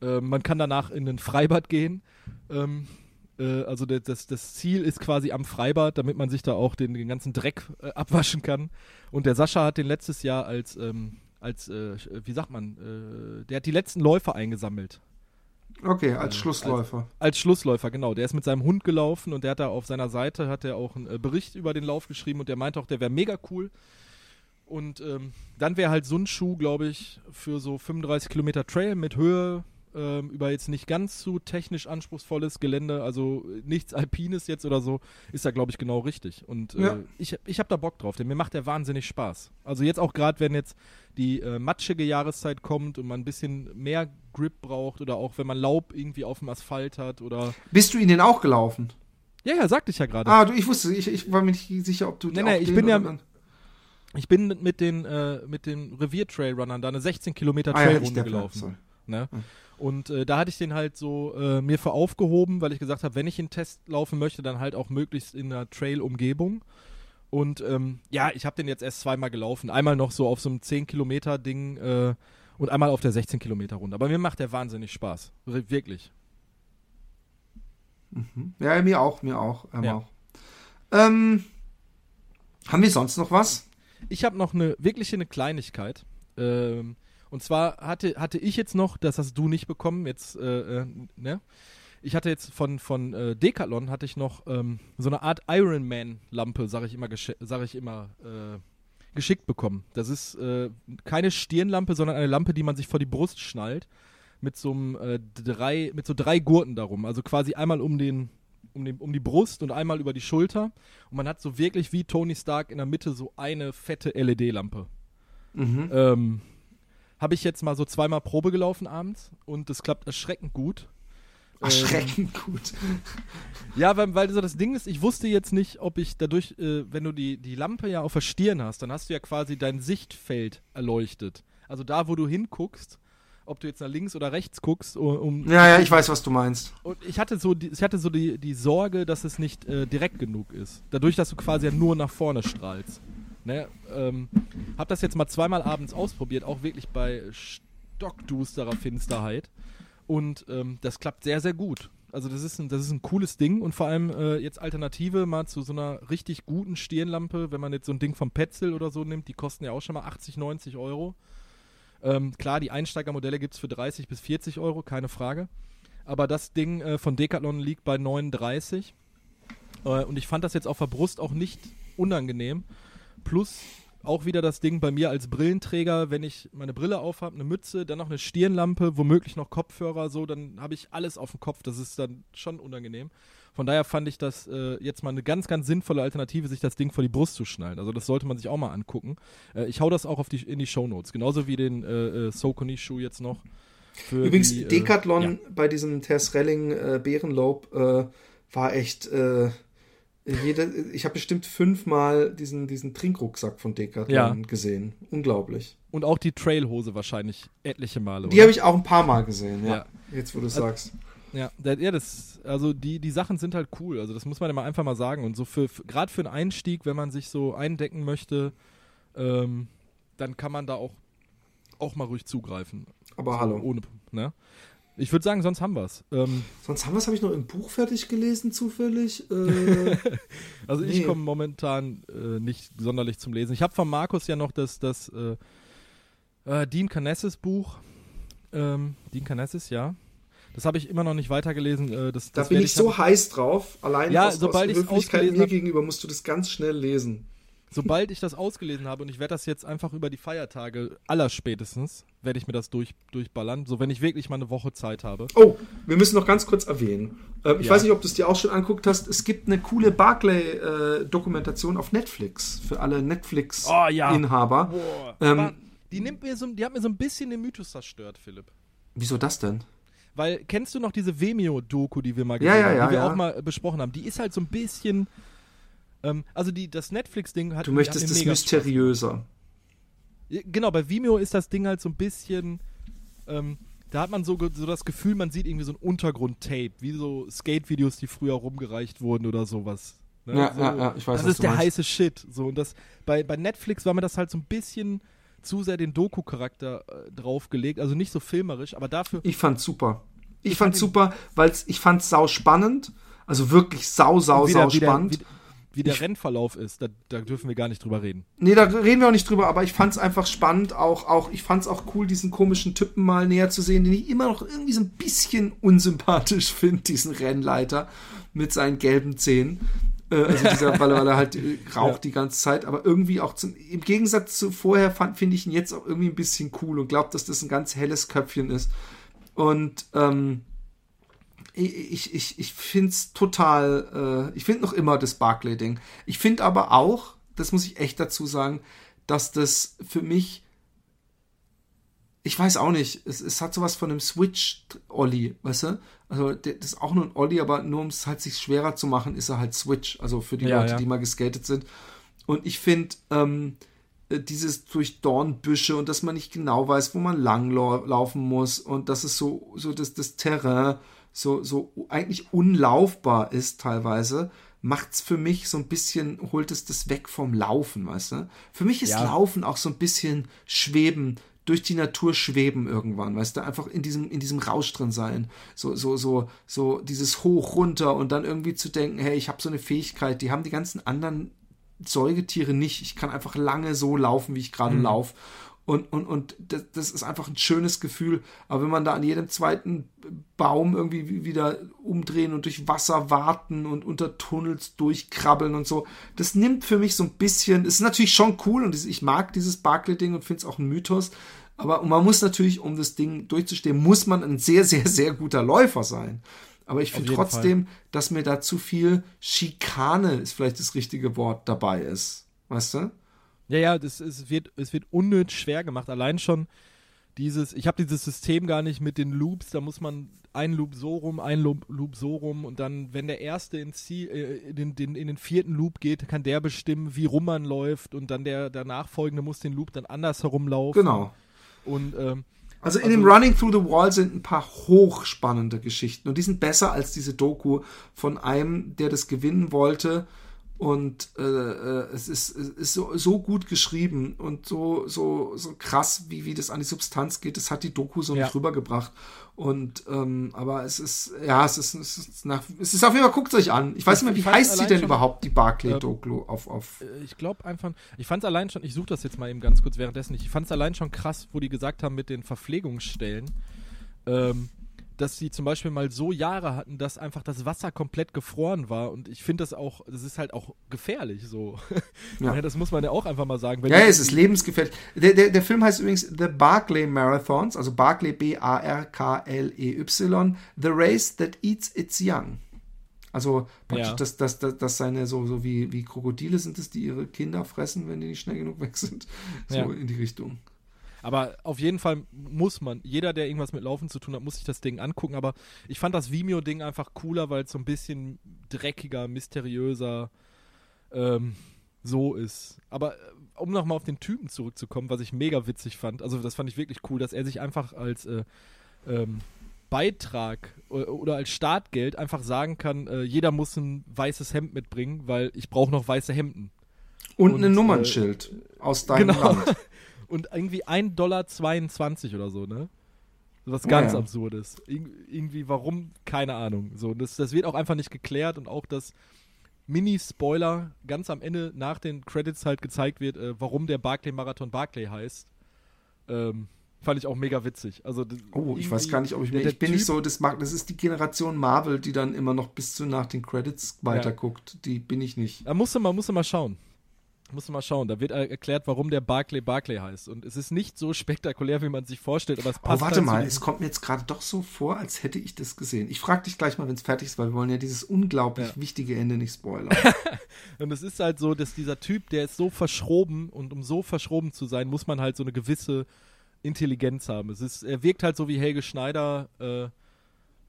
Äh, man kann danach in ein Freibad gehen. Ähm, äh, also das, das, das Ziel ist quasi am Freibad, damit man sich da auch den, den ganzen Dreck äh, abwaschen kann. Und der Sascha hat den letztes Jahr als, ähm, als wie sagt man, der hat die letzten Läufer eingesammelt. Okay, als äh, Schlussläufer. Als, als, Schlussläufer, genau. Der ist mit seinem Hund gelaufen und der hat da auf seiner Seite hat er auch einen äh, Bericht über den Lauf geschrieben und der meinte auch, der wäre mega cool. Und ähm, dann wäre halt so ein Schuh, glaube ich, für so 35 Kilometer Trail mit Höhe ähm, über jetzt nicht ganz so technisch anspruchsvolles Gelände, also nichts Alpines jetzt oder so, ist da, glaube ich, genau richtig. Und äh, ja. ich, ich habe da Bock drauf, denn mir macht der wahnsinnig Spaß. Also jetzt auch gerade, wenn jetzt die äh, matschige Jahreszeit kommt und man ein bisschen mehr Grip braucht oder auch wenn man Laub irgendwie auf dem Asphalt hat oder. Bist du ihn denn auch gelaufen? Ja, ja, sagte ich ja gerade. Ah, du, ich wusste, ich, ich war mir nicht sicher, ob du. Nee, nee, ich bin ja. Ich bin mit den, äh, mit den Revier-Trailrunnern da eine 16 Kilometer Trailrunde ah, ja, gelaufen. Ne? Mhm. Und äh, da hatte ich den halt so äh, mir für aufgehoben, weil ich gesagt habe, wenn ich einen Test laufen möchte, dann halt auch möglichst in einer Trail-Umgebung. Und ähm, ja, ich habe den jetzt erst zweimal gelaufen. Einmal noch so auf so einem 10-Kilometer-Ding äh, und einmal auf der 16-Kilometer-Runde. Aber mir macht der wahnsinnig Spaß. Wirklich. Mhm. Ja, mir auch, mir auch. Ähm, ja. auch. Ähm, haben wir sonst noch was? Ich habe noch eine wirklich eine Kleinigkeit. Ähm, und zwar hatte, hatte ich jetzt noch, das hast du nicht bekommen, jetzt, äh, äh, ne? Ich hatte jetzt von, von äh, Decathlon hatte ich noch ähm, so eine Art Ironman-Lampe, sage ich immer, sag ich immer äh, geschickt bekommen. Das ist äh, keine Stirnlampe, sondern eine Lampe, die man sich vor die Brust schnallt. Mit so einem äh, drei, mit so drei Gurten darum. Also quasi einmal um den, um, den, um die Brust und einmal über die Schulter. Und man hat so wirklich wie Tony Stark in der Mitte so eine fette LED-Lampe. Mhm. Ähm, habe ich jetzt mal so zweimal Probe gelaufen abends und das klappt erschreckend gut. Erschreckend ähm, gut. [LAUGHS] Ja, weil, weil so das Ding ist, ich wusste jetzt nicht, ob ich dadurch, äh, wenn du die, die Lampe ja auf der Stirn hast, dann hast du ja quasi dein Sichtfeld erleuchtet. Also da, wo du hinguckst, ob du jetzt nach links oder rechts guckst. Um, ja, ja, ich weiß, was du meinst. Und ich hatte so die, ich hatte so die, die Sorge, dass es nicht äh, direkt genug ist. Dadurch, dass du quasi ja nur nach vorne strahlst. Ne, ähm, hab das jetzt mal zweimal abends ausprobiert, auch wirklich bei stockdusterer Finsterheit. Und ähm, das klappt sehr, sehr gut. Also das ist ein, das ist ein cooles Ding und vor allem äh, jetzt Alternative mal zu so einer richtig guten Stirnlampe, wenn man jetzt so ein Ding vom Petzl oder so nimmt, die kosten ja auch schon mal 80, 90 Euro. Ähm, klar, die Einsteigermodelle gibt es für 30 bis 40 Euro, keine Frage. Aber das Ding äh, von Decathlon liegt bei 39. Äh, und ich fand das jetzt auf der Brust auch nicht unangenehm. Plus auch wieder das Ding bei mir als Brillenträger, wenn ich meine Brille aufhabe, eine Mütze, dann noch eine Stirnlampe, womöglich noch Kopfhörer, so, dann habe ich alles auf dem Kopf. Das ist dann schon unangenehm. Von daher fand ich das äh, jetzt mal eine ganz, ganz sinnvolle Alternative, sich das Ding vor die Brust zu schnallen. Also das sollte man sich auch mal angucken. Äh, ich hau das auch auf die, in die Shownotes, genauso wie den äh, äh Socony-Schuh jetzt noch. Übrigens, die, äh, Decathlon ja. bei diesem Tess Relling äh, Bärenlob äh, war echt jeder, ich habe bestimmt fünfmal diesen, diesen Trinkrucksack von Decathlon ja. gesehen. Unglaublich. Und auch die Trailhose wahrscheinlich etliche Male. Die habe ich auch ein paar Mal gesehen, ja. ja. Jetzt, wo du also, sagst. Ja, ja, das, also die, die Sachen sind halt cool. Also das muss man ja mal einfach mal sagen. Und so für, für gerade für einen Einstieg, wenn man sich so eindecken möchte, ähm, dann kann man da auch, auch mal ruhig zugreifen. Aber so, hallo. Ohne, ne? Ich würde sagen, sonst haben wir es. Ähm, sonst haben wir es, habe ich noch im Buch fertig gelesen, zufällig. Äh, [LAUGHS] also nee. ich komme momentan äh, nicht sonderlich zum Lesen. Ich habe von Markus ja noch das, das äh, äh Dean Canessis Buch. Ähm, Dean Canessis, ja. Das habe ich immer noch nicht weitergelesen. Äh, das, da bin ich so heiß drauf. Allein ja, aus, sobald aus Höflichkeit mir gegenüber musst du das ganz schnell lesen. Sobald ich das ausgelesen habe und ich werde das jetzt einfach über die Feiertage allerspätestens, werde ich mir das durch, durchballern, so wenn ich wirklich mal eine Woche Zeit habe. Oh, wir müssen noch ganz kurz erwähnen. Äh, ich ja. weiß nicht, ob du es dir auch schon anguckt hast. Es gibt eine coole Barclay-Dokumentation äh, auf Netflix für alle Netflix-Inhaber. Oh, ja. ähm, die, nimmt mir so, die hat mir so ein bisschen den Mythos zerstört, Philipp. Wieso das denn? Weil, kennst du noch diese Vimeo-Doku, die wir mal gesehen ja, ja, haben, die wir auch mal besprochen haben? Die ist halt so ein bisschen ähm, also die, das Netflix-Ding hat. Du möchtest es mysteriöser. Genau, bei Vimeo ist das Ding halt so ein bisschen. Ähm, da hat man so, so das Gefühl, man sieht irgendwie so ein Untergrund-Tape, wie so Skate-Videos, die früher rumgereicht wurden oder sowas. Ne? Ja, so, ja, ja, ich weiß, Das ist der meinst. heiße Shit. So, und das, bei, bei Netflix war mir das halt so ein bisschen zu sehr den Doku-Charakter äh, draufgelegt. Also nicht so filmerisch, aber dafür. Ich fand's super. Ich, Ich fand's fand super, weil ich fand's sau spannend. Also wirklich sau, sau, wie sau der, wie der, spannend. wie, wie der Ich- Rennverlauf ist, da, da dürfen wir gar nicht drüber reden. Nee, da reden wir auch nicht drüber, aber ich fand's einfach spannend, auch, auch, ich fand's auch cool, diesen komischen Typen mal näher zu sehen, den ich immer noch irgendwie so ein bisschen unsympathisch finde, diesen Rennleiter mit seinen gelben Zähnen. Äh, also dieser, [LAUGHS] weil, er- weil er halt äh, raucht die ganze Zeit, aber irgendwie auch zum, im Gegensatz zu vorher fand, finde ich ihn jetzt auch irgendwie ein bisschen cool und glaube, dass das ein ganz helles Köpfchen ist. Und, ähm, ich, ich, ich, finde es total, äh, ich finde noch immer das Barclay-Ding. Ich finde aber auch, das muss ich echt dazu sagen, dass das für mich, ich weiß auch nicht, es, es hat sowas von einem Switch-Olli, weißt du? Also das ist auch nur ein Olli, aber nur um es halt sich schwerer zu machen, ist er halt Switch, also für die Ja, Leute, ja. die mal geskatet sind. Und ich finde, ähm, äh, dieses durch Dornbüsche und dass man nicht genau weiß, wo man lang lau- laufen muss und dass es so, so das, das Terrain so, so eigentlich unlaufbar ist teilweise, macht's für mich so ein bisschen, holt es das weg vom Laufen, weißt du? Für mich ist Ja. Laufen auch so ein bisschen schweben, durch die Natur schweben irgendwann, weißt du, einfach in diesem, in diesem Rausch drin sein. So, so, so, so dieses Hoch runter und dann irgendwie zu denken, hey, ich habe so eine Fähigkeit, die haben die ganzen anderen Säugetiere nicht. Ich kann einfach lange so laufen, wie ich gerade laufe. Und, und, und das, das ist einfach ein schönes Gefühl. Aber wenn man da an jedem zweiten Baum irgendwie wie- wieder umdrehen und durch Wasser warten und unter Tunnels durchkrabbeln und so, das nimmt für mich so ein bisschen, es ist natürlich schon cool und ich mag dieses Barclay-Ding und finde es auch ein Mythos. Aber man muss natürlich, um das Ding durchzustehen, muss man ein sehr, sehr, sehr guter Läufer sein. Aber ich finde trotzdem, dass mir da zu viel Schikane, ist vielleicht das richtige Wort, dabei ist. Weißt du? Ja, ja, das, es, wird, es wird unnötig schwer gemacht. Allein schon dieses, ich habe dieses System gar nicht mit den Loops, da muss man ein Loop so rum, ein Loop, Loop so rum und dann, wenn der erste ins Ziel, äh, in, den, den, in den vierten Loop geht, kann der bestimmen, wie rum man läuft und dann der, der nachfolgende muss den Loop dann anders herumlaufen. Genau. Und ähm, Also in dem Running Through the Wall sind ein paar hochspannende Geschichten und die sind besser als diese Doku von einem, der das gewinnen wollte und äh, äh, es ist, es ist so, so gut geschrieben und so, so, so krass, wie, wie das an die Substanz geht. Das hat die Doku so Ja. nicht rübergebracht. Und ähm, aber es ist, ja, es ist, es ist nach, es ist auf jeden Fall, guckt euch an. Ich weiß nicht mehr, wie heißt sie denn schon- überhaupt, die Barclay-Doku auf, auf äh, ich glaube einfach, ich fand es allein schon, ich suche das jetzt mal eben ganz kurz währenddessen nicht, ich fand es allein schon krass, wo die gesagt haben mit den Verpflegungsstellen, ähm, dass die zum Beispiel mal so Jahre hatten, dass einfach das Wasser komplett gefroren war und ich finde das auch, das ist halt auch gefährlich so. [LAUGHS] Ja. Ja. das muss man ja auch einfach mal sagen. Ja, es ist lebensgefährlich. Der, der, der Film heißt übrigens The Barclay Marathons, also Barclay B-A-R-K-L-E-Y, The Race That Eats Its Young. Also praktisch, Ja. dass, dass, dass, dass seine, so, so wie, wie Krokodile sind es, die ihre Kinder fressen, wenn die nicht schnell genug weg sind. So Ja. in die Richtung. Aber auf jeden Fall muss man, jeder, der irgendwas mit Laufen zu tun hat, muss sich das Ding angucken. Aber ich fand das Vimeo-Ding einfach cooler, weil es so ein bisschen dreckiger, mysteriöser ähm, so ist. Aber äh, um nochmal auf den Typen zurückzukommen, was ich mega witzig fand, also das fand ich wirklich cool, dass er sich einfach als äh, ähm, Beitrag o- oder als Startgeld einfach sagen kann, äh, jeder muss ein weißes Hemd mitbringen, weil ich brauche noch weiße Hemden. Und, Und, ein äh, Nummernschild aus deinem genau. Land. [LAUGHS] Und irgendwie 1,22 Dollar oder so, ne? Was Ja, ganz ja. Absurdes. Ir irgendwie, warum? Keine Ahnung. So, das, das wird auch einfach nicht geklärt und auch das Mini-Spoiler ganz am Ende nach den Credits halt gezeigt wird, äh, warum der Barclay-Marathon Barclay heißt. Ähm, fand ich auch mega witzig. Also, Oh, ich weiß gar nicht, ob ich mir. Ich bin nicht Typ- so, das mag, das ist die Generation Marvel, die dann immer noch bis zu nach den Credits weiterguckt. Die bin ich nicht. Da musst du mal, musst du mal schauen. Musst du mal schauen. Da wird erklärt, warum der Barclay Barclay heißt. Und es ist nicht so spektakulär, wie man sich vorstellt, aber es Oh, passt. warte halt mal, zu es kommt mir jetzt gerade doch so vor, als hätte ich das gesehen. Ich frage dich gleich mal, wenn es fertig ist, weil wir wollen ja dieses unglaublich Ja. wichtige Ende nicht spoilern. [LAUGHS] Und es ist halt so, dass dieser Typ, der ist so verschroben und um so verschroben zu sein, muss man halt so eine gewisse Intelligenz haben. Es ist, er wirkt halt so wie Helge Schneider, äh,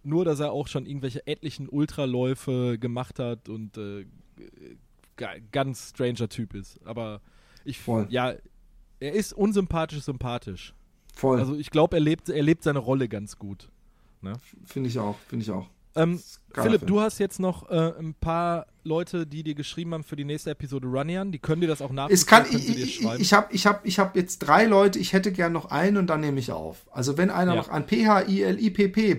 nur dass er auch schon irgendwelche etlichen Ultraläufe gemacht hat und äh, ganz stranger Typ ist. Aber ich, Voll. ja, er ist unsympathisch sympathisch. Voll. Also ich glaube, er lebt, er lebt seine Rolle ganz gut. Finde ich auch, finde ich auch. Ähm, Philipp, Film. du hast jetzt noch äh, ein paar Leute, die dir geschrieben haben für die nächste Episode Runnian. Die können dir das auch nach Es kann, können ich, ich, schreiben. ich habe ich hab, ich hab jetzt drei Leute, ich hätte gern noch einen und dann nehme ich auf. Also wenn einer Ja. noch an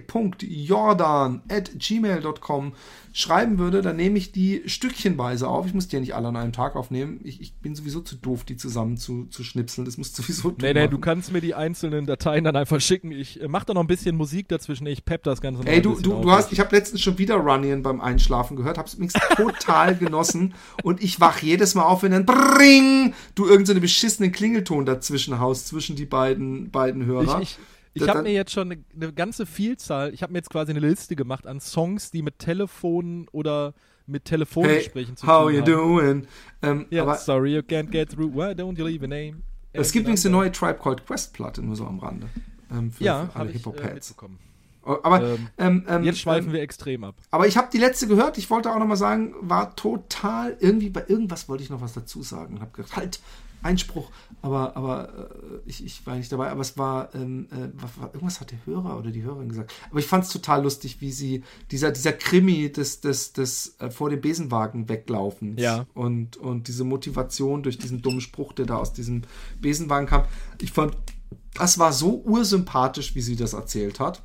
philipp.jordan at gmail.com schreiben würde, dann nehme ich die stückchenweise auf. Ich muss die ja nicht alle an einem Tag aufnehmen. Ich, ich bin sowieso zu doof, die zusammen zu, zu schnipseln. Das muss sowieso Nee, du nee, machen. du kannst mir die einzelnen Dateien dann einfach schicken. Ich äh, mach da noch ein bisschen Musik dazwischen. Ich pep das Ganze noch Ey, du, du, du hast, ich habe letztens schon wieder Running beim Einschlafen gehört, hab's übrigens [LAUGHS] total genossen und ich wach jedes Mal auf, wenn dann Bring, du irgendeinen so einen beschissenen Klingelton dazwischen haust, zwischen die beiden, beiden Hörer. Ich, ich, ich habe mir jetzt schon eine, eine ganze Vielzahl, ich habe mir jetzt quasi eine Liste gemacht an Songs, die mit Telefonen oder mit hey, Telefongesprächen zu how tun you haben. doing? Ähm, aber sorry you can't get through. Why don't you leave a name? es gibt übrigens eine neue Tribe Called Quest Platte, nur so am Rande. Ähm, für, Ja, für alle äh, Hip-Hop-Heads. mitbekommen. Aber, Ähm, ähm, ähm, Jetzt schweifen ähm, wir extrem ab. Aber ich habe die letzte gehört. Ich wollte auch noch mal sagen, war total irgendwie bei irgendwas wollte ich noch was dazu sagen und habe gedacht, halt Einspruch. Aber aber äh, ich, ich war nicht dabei. Aber es war, ähm, äh, war irgendwas hat der Hörer oder die Hörerin gesagt. Aber ich fand es total lustig, wie sie dieser dieser Krimi des des des äh, vor dem Besenwagen weglaufen Ja. und und diese Motivation durch diesen dummen Spruch, der da aus diesem Besenwagen kam. Ich fand das war so ursympathisch, wie sie das erzählt hat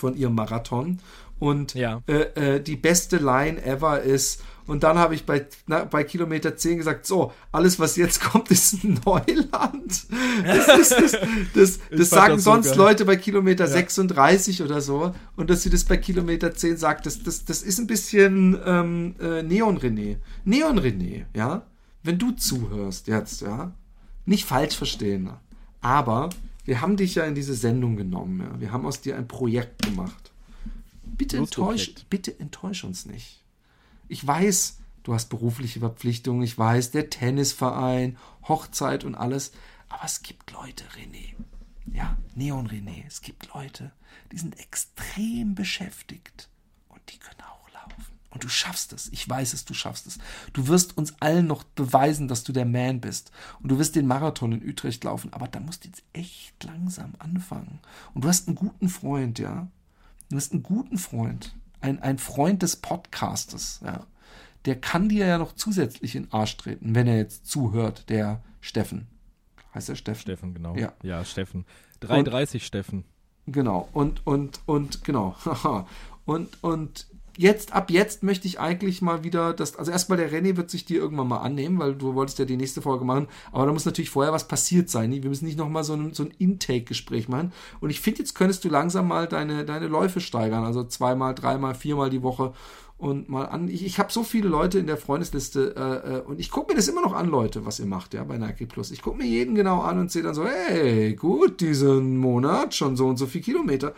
von ihrem Marathon. Und Ja. äh, äh, die beste Line ever ist, und dann habe ich bei, na, bei Kilometer 10 gesagt, so, alles, was jetzt [LAUGHS] kommt, ist Neuland. [LAUGHS] Das, ist, das, das, das sagen sonst geil. Leute bei Kilometer 36 oder so. Und dass sie das bei Kilometer 10 sagt, das, das, das ist ein bisschen ähm, äh, Neon-René. Neon-René, ja? Wenn du zuhörst jetzt, ja? Nicht falsch verstehen. Aber wir haben dich ja in diese Sendung genommen. Ja? Wir haben aus dir ein Projekt gemacht. Bitte enttäusch, bitte enttäusch uns nicht. Ich weiß, du hast berufliche Verpflichtungen, ich weiß, der Tennisverein, Hochzeit und alles. Aber es gibt Leute, René. Ja, Neon René. Es gibt Leute, die sind extrem beschäftigt. Und die können. Und du schaffst es. Ich weiß es, du schaffst es. Du wirst uns allen noch beweisen, dass du der Man bist. Und du wirst den Marathon in Utrecht laufen. Aber da musst du jetzt echt langsam anfangen. Und du hast einen guten Freund, ja. Du hast einen guten Freund. Ein, ein Freund des Podcastes, ja. Der kann dir ja noch zusätzlich in den Arsch treten, wenn er jetzt zuhört, der Steffen. Heißt der Steffen? Steffen, genau. Ja. ja Steffen. 33 Steffen. Genau. Und, und, und, genau. [LAUGHS] Und, und jetzt, ab jetzt möchte ich eigentlich mal wieder das, also erstmal der René wird sich dir irgendwann mal annehmen, weil du wolltest ja die nächste Folge machen, aber da muss natürlich vorher was passiert sein. Wir müssen nicht nochmal so ein, so ein Intake-Gespräch machen. Und ich finde, jetzt könntest du langsam mal deine, deine Läufe steigern, also zweimal, dreimal, viermal die Woche und mal an. Ich, ich habe so viele Leute in der Freundesliste äh, äh, und ich gucke mir das immer noch an, Leute, was ihr macht, ja, bei Nike Plus. Ich gucke mir jeden genau an und sehe dann so, hey, gut, diesen Monat schon so und so viel Kilometer.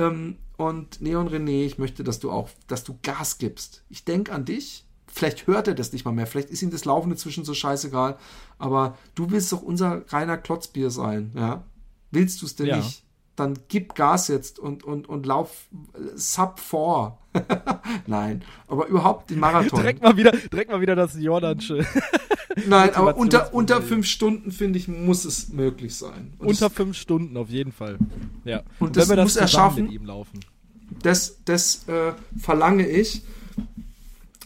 Ähm, und Neon René, ich möchte, dass du auch, dass du Gas gibst. Ich denke an dich. Vielleicht hört er das nicht mal mehr. Vielleicht ist ihm das Laufen inzwischen so scheißegal. Aber du willst doch unser reiner Klotzbier sein, ja? Willst du es denn Ja. nicht? Dann gib Gas jetzt und, und, und lauf Sub 4. [LAUGHS] Nein, aber überhaupt den Marathon. [LAUGHS] Direkt mal wieder, direkt mal wieder das Jordansche. [LAUGHS] Nein, aber unter, unter fünf Stunden, finde ich, muss es möglich sein. Und Unter das, fünf Stunden auf jeden Fall. Ja. Und das wenn wir muss er schaffen. mit ihm laufen. das, das äh, verlange ich.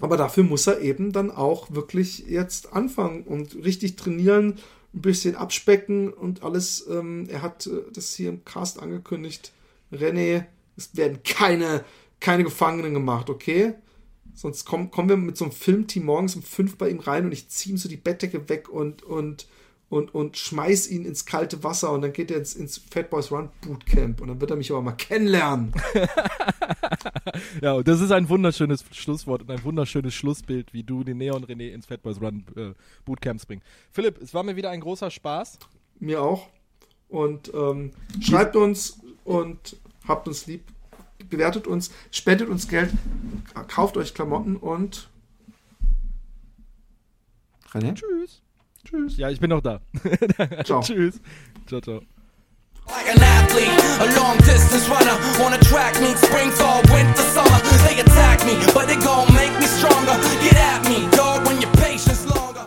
Aber dafür muss er eben dann auch wirklich jetzt anfangen und richtig trainieren, ein bisschen abspecken und alles. Ähm, er hat äh, das hier im Cast angekündigt. René, es werden keine, keine Gefangenen gemacht, okay? Sonst kommen, kommen wir mit so einem Filmteam morgens um fünf bei ihm rein und ich ziehe ihm so die Bettdecke weg und, und, und, und schmeiß ihn ins kalte Wasser und dann geht er ins, ins Fat Boys Run Bootcamp und dann wird er mich aber mal kennenlernen. [LAUGHS] Ja, und das ist ein wunderschönes Schlusswort und ein wunderschönes Schlussbild, wie du den Neon René ins Fat Boys Run äh, Bootcamps bringst. Philipp, es war mir wieder ein großer Spaß. Mir auch. Und ähm, schreibt uns und habt uns lieb. Bewertet uns, spendet uns Geld, kauft euch Klamotten und. René? Tschüss. Tschüss. Ja, ich bin noch da. [LAUGHS] ciao. Tschüss. Ciao, ciao. Like an athlete, a long distance runner track spring, fall, winter, summer. They attack me, but they gon' make me stronger. Get at me, dog, when your patience longer.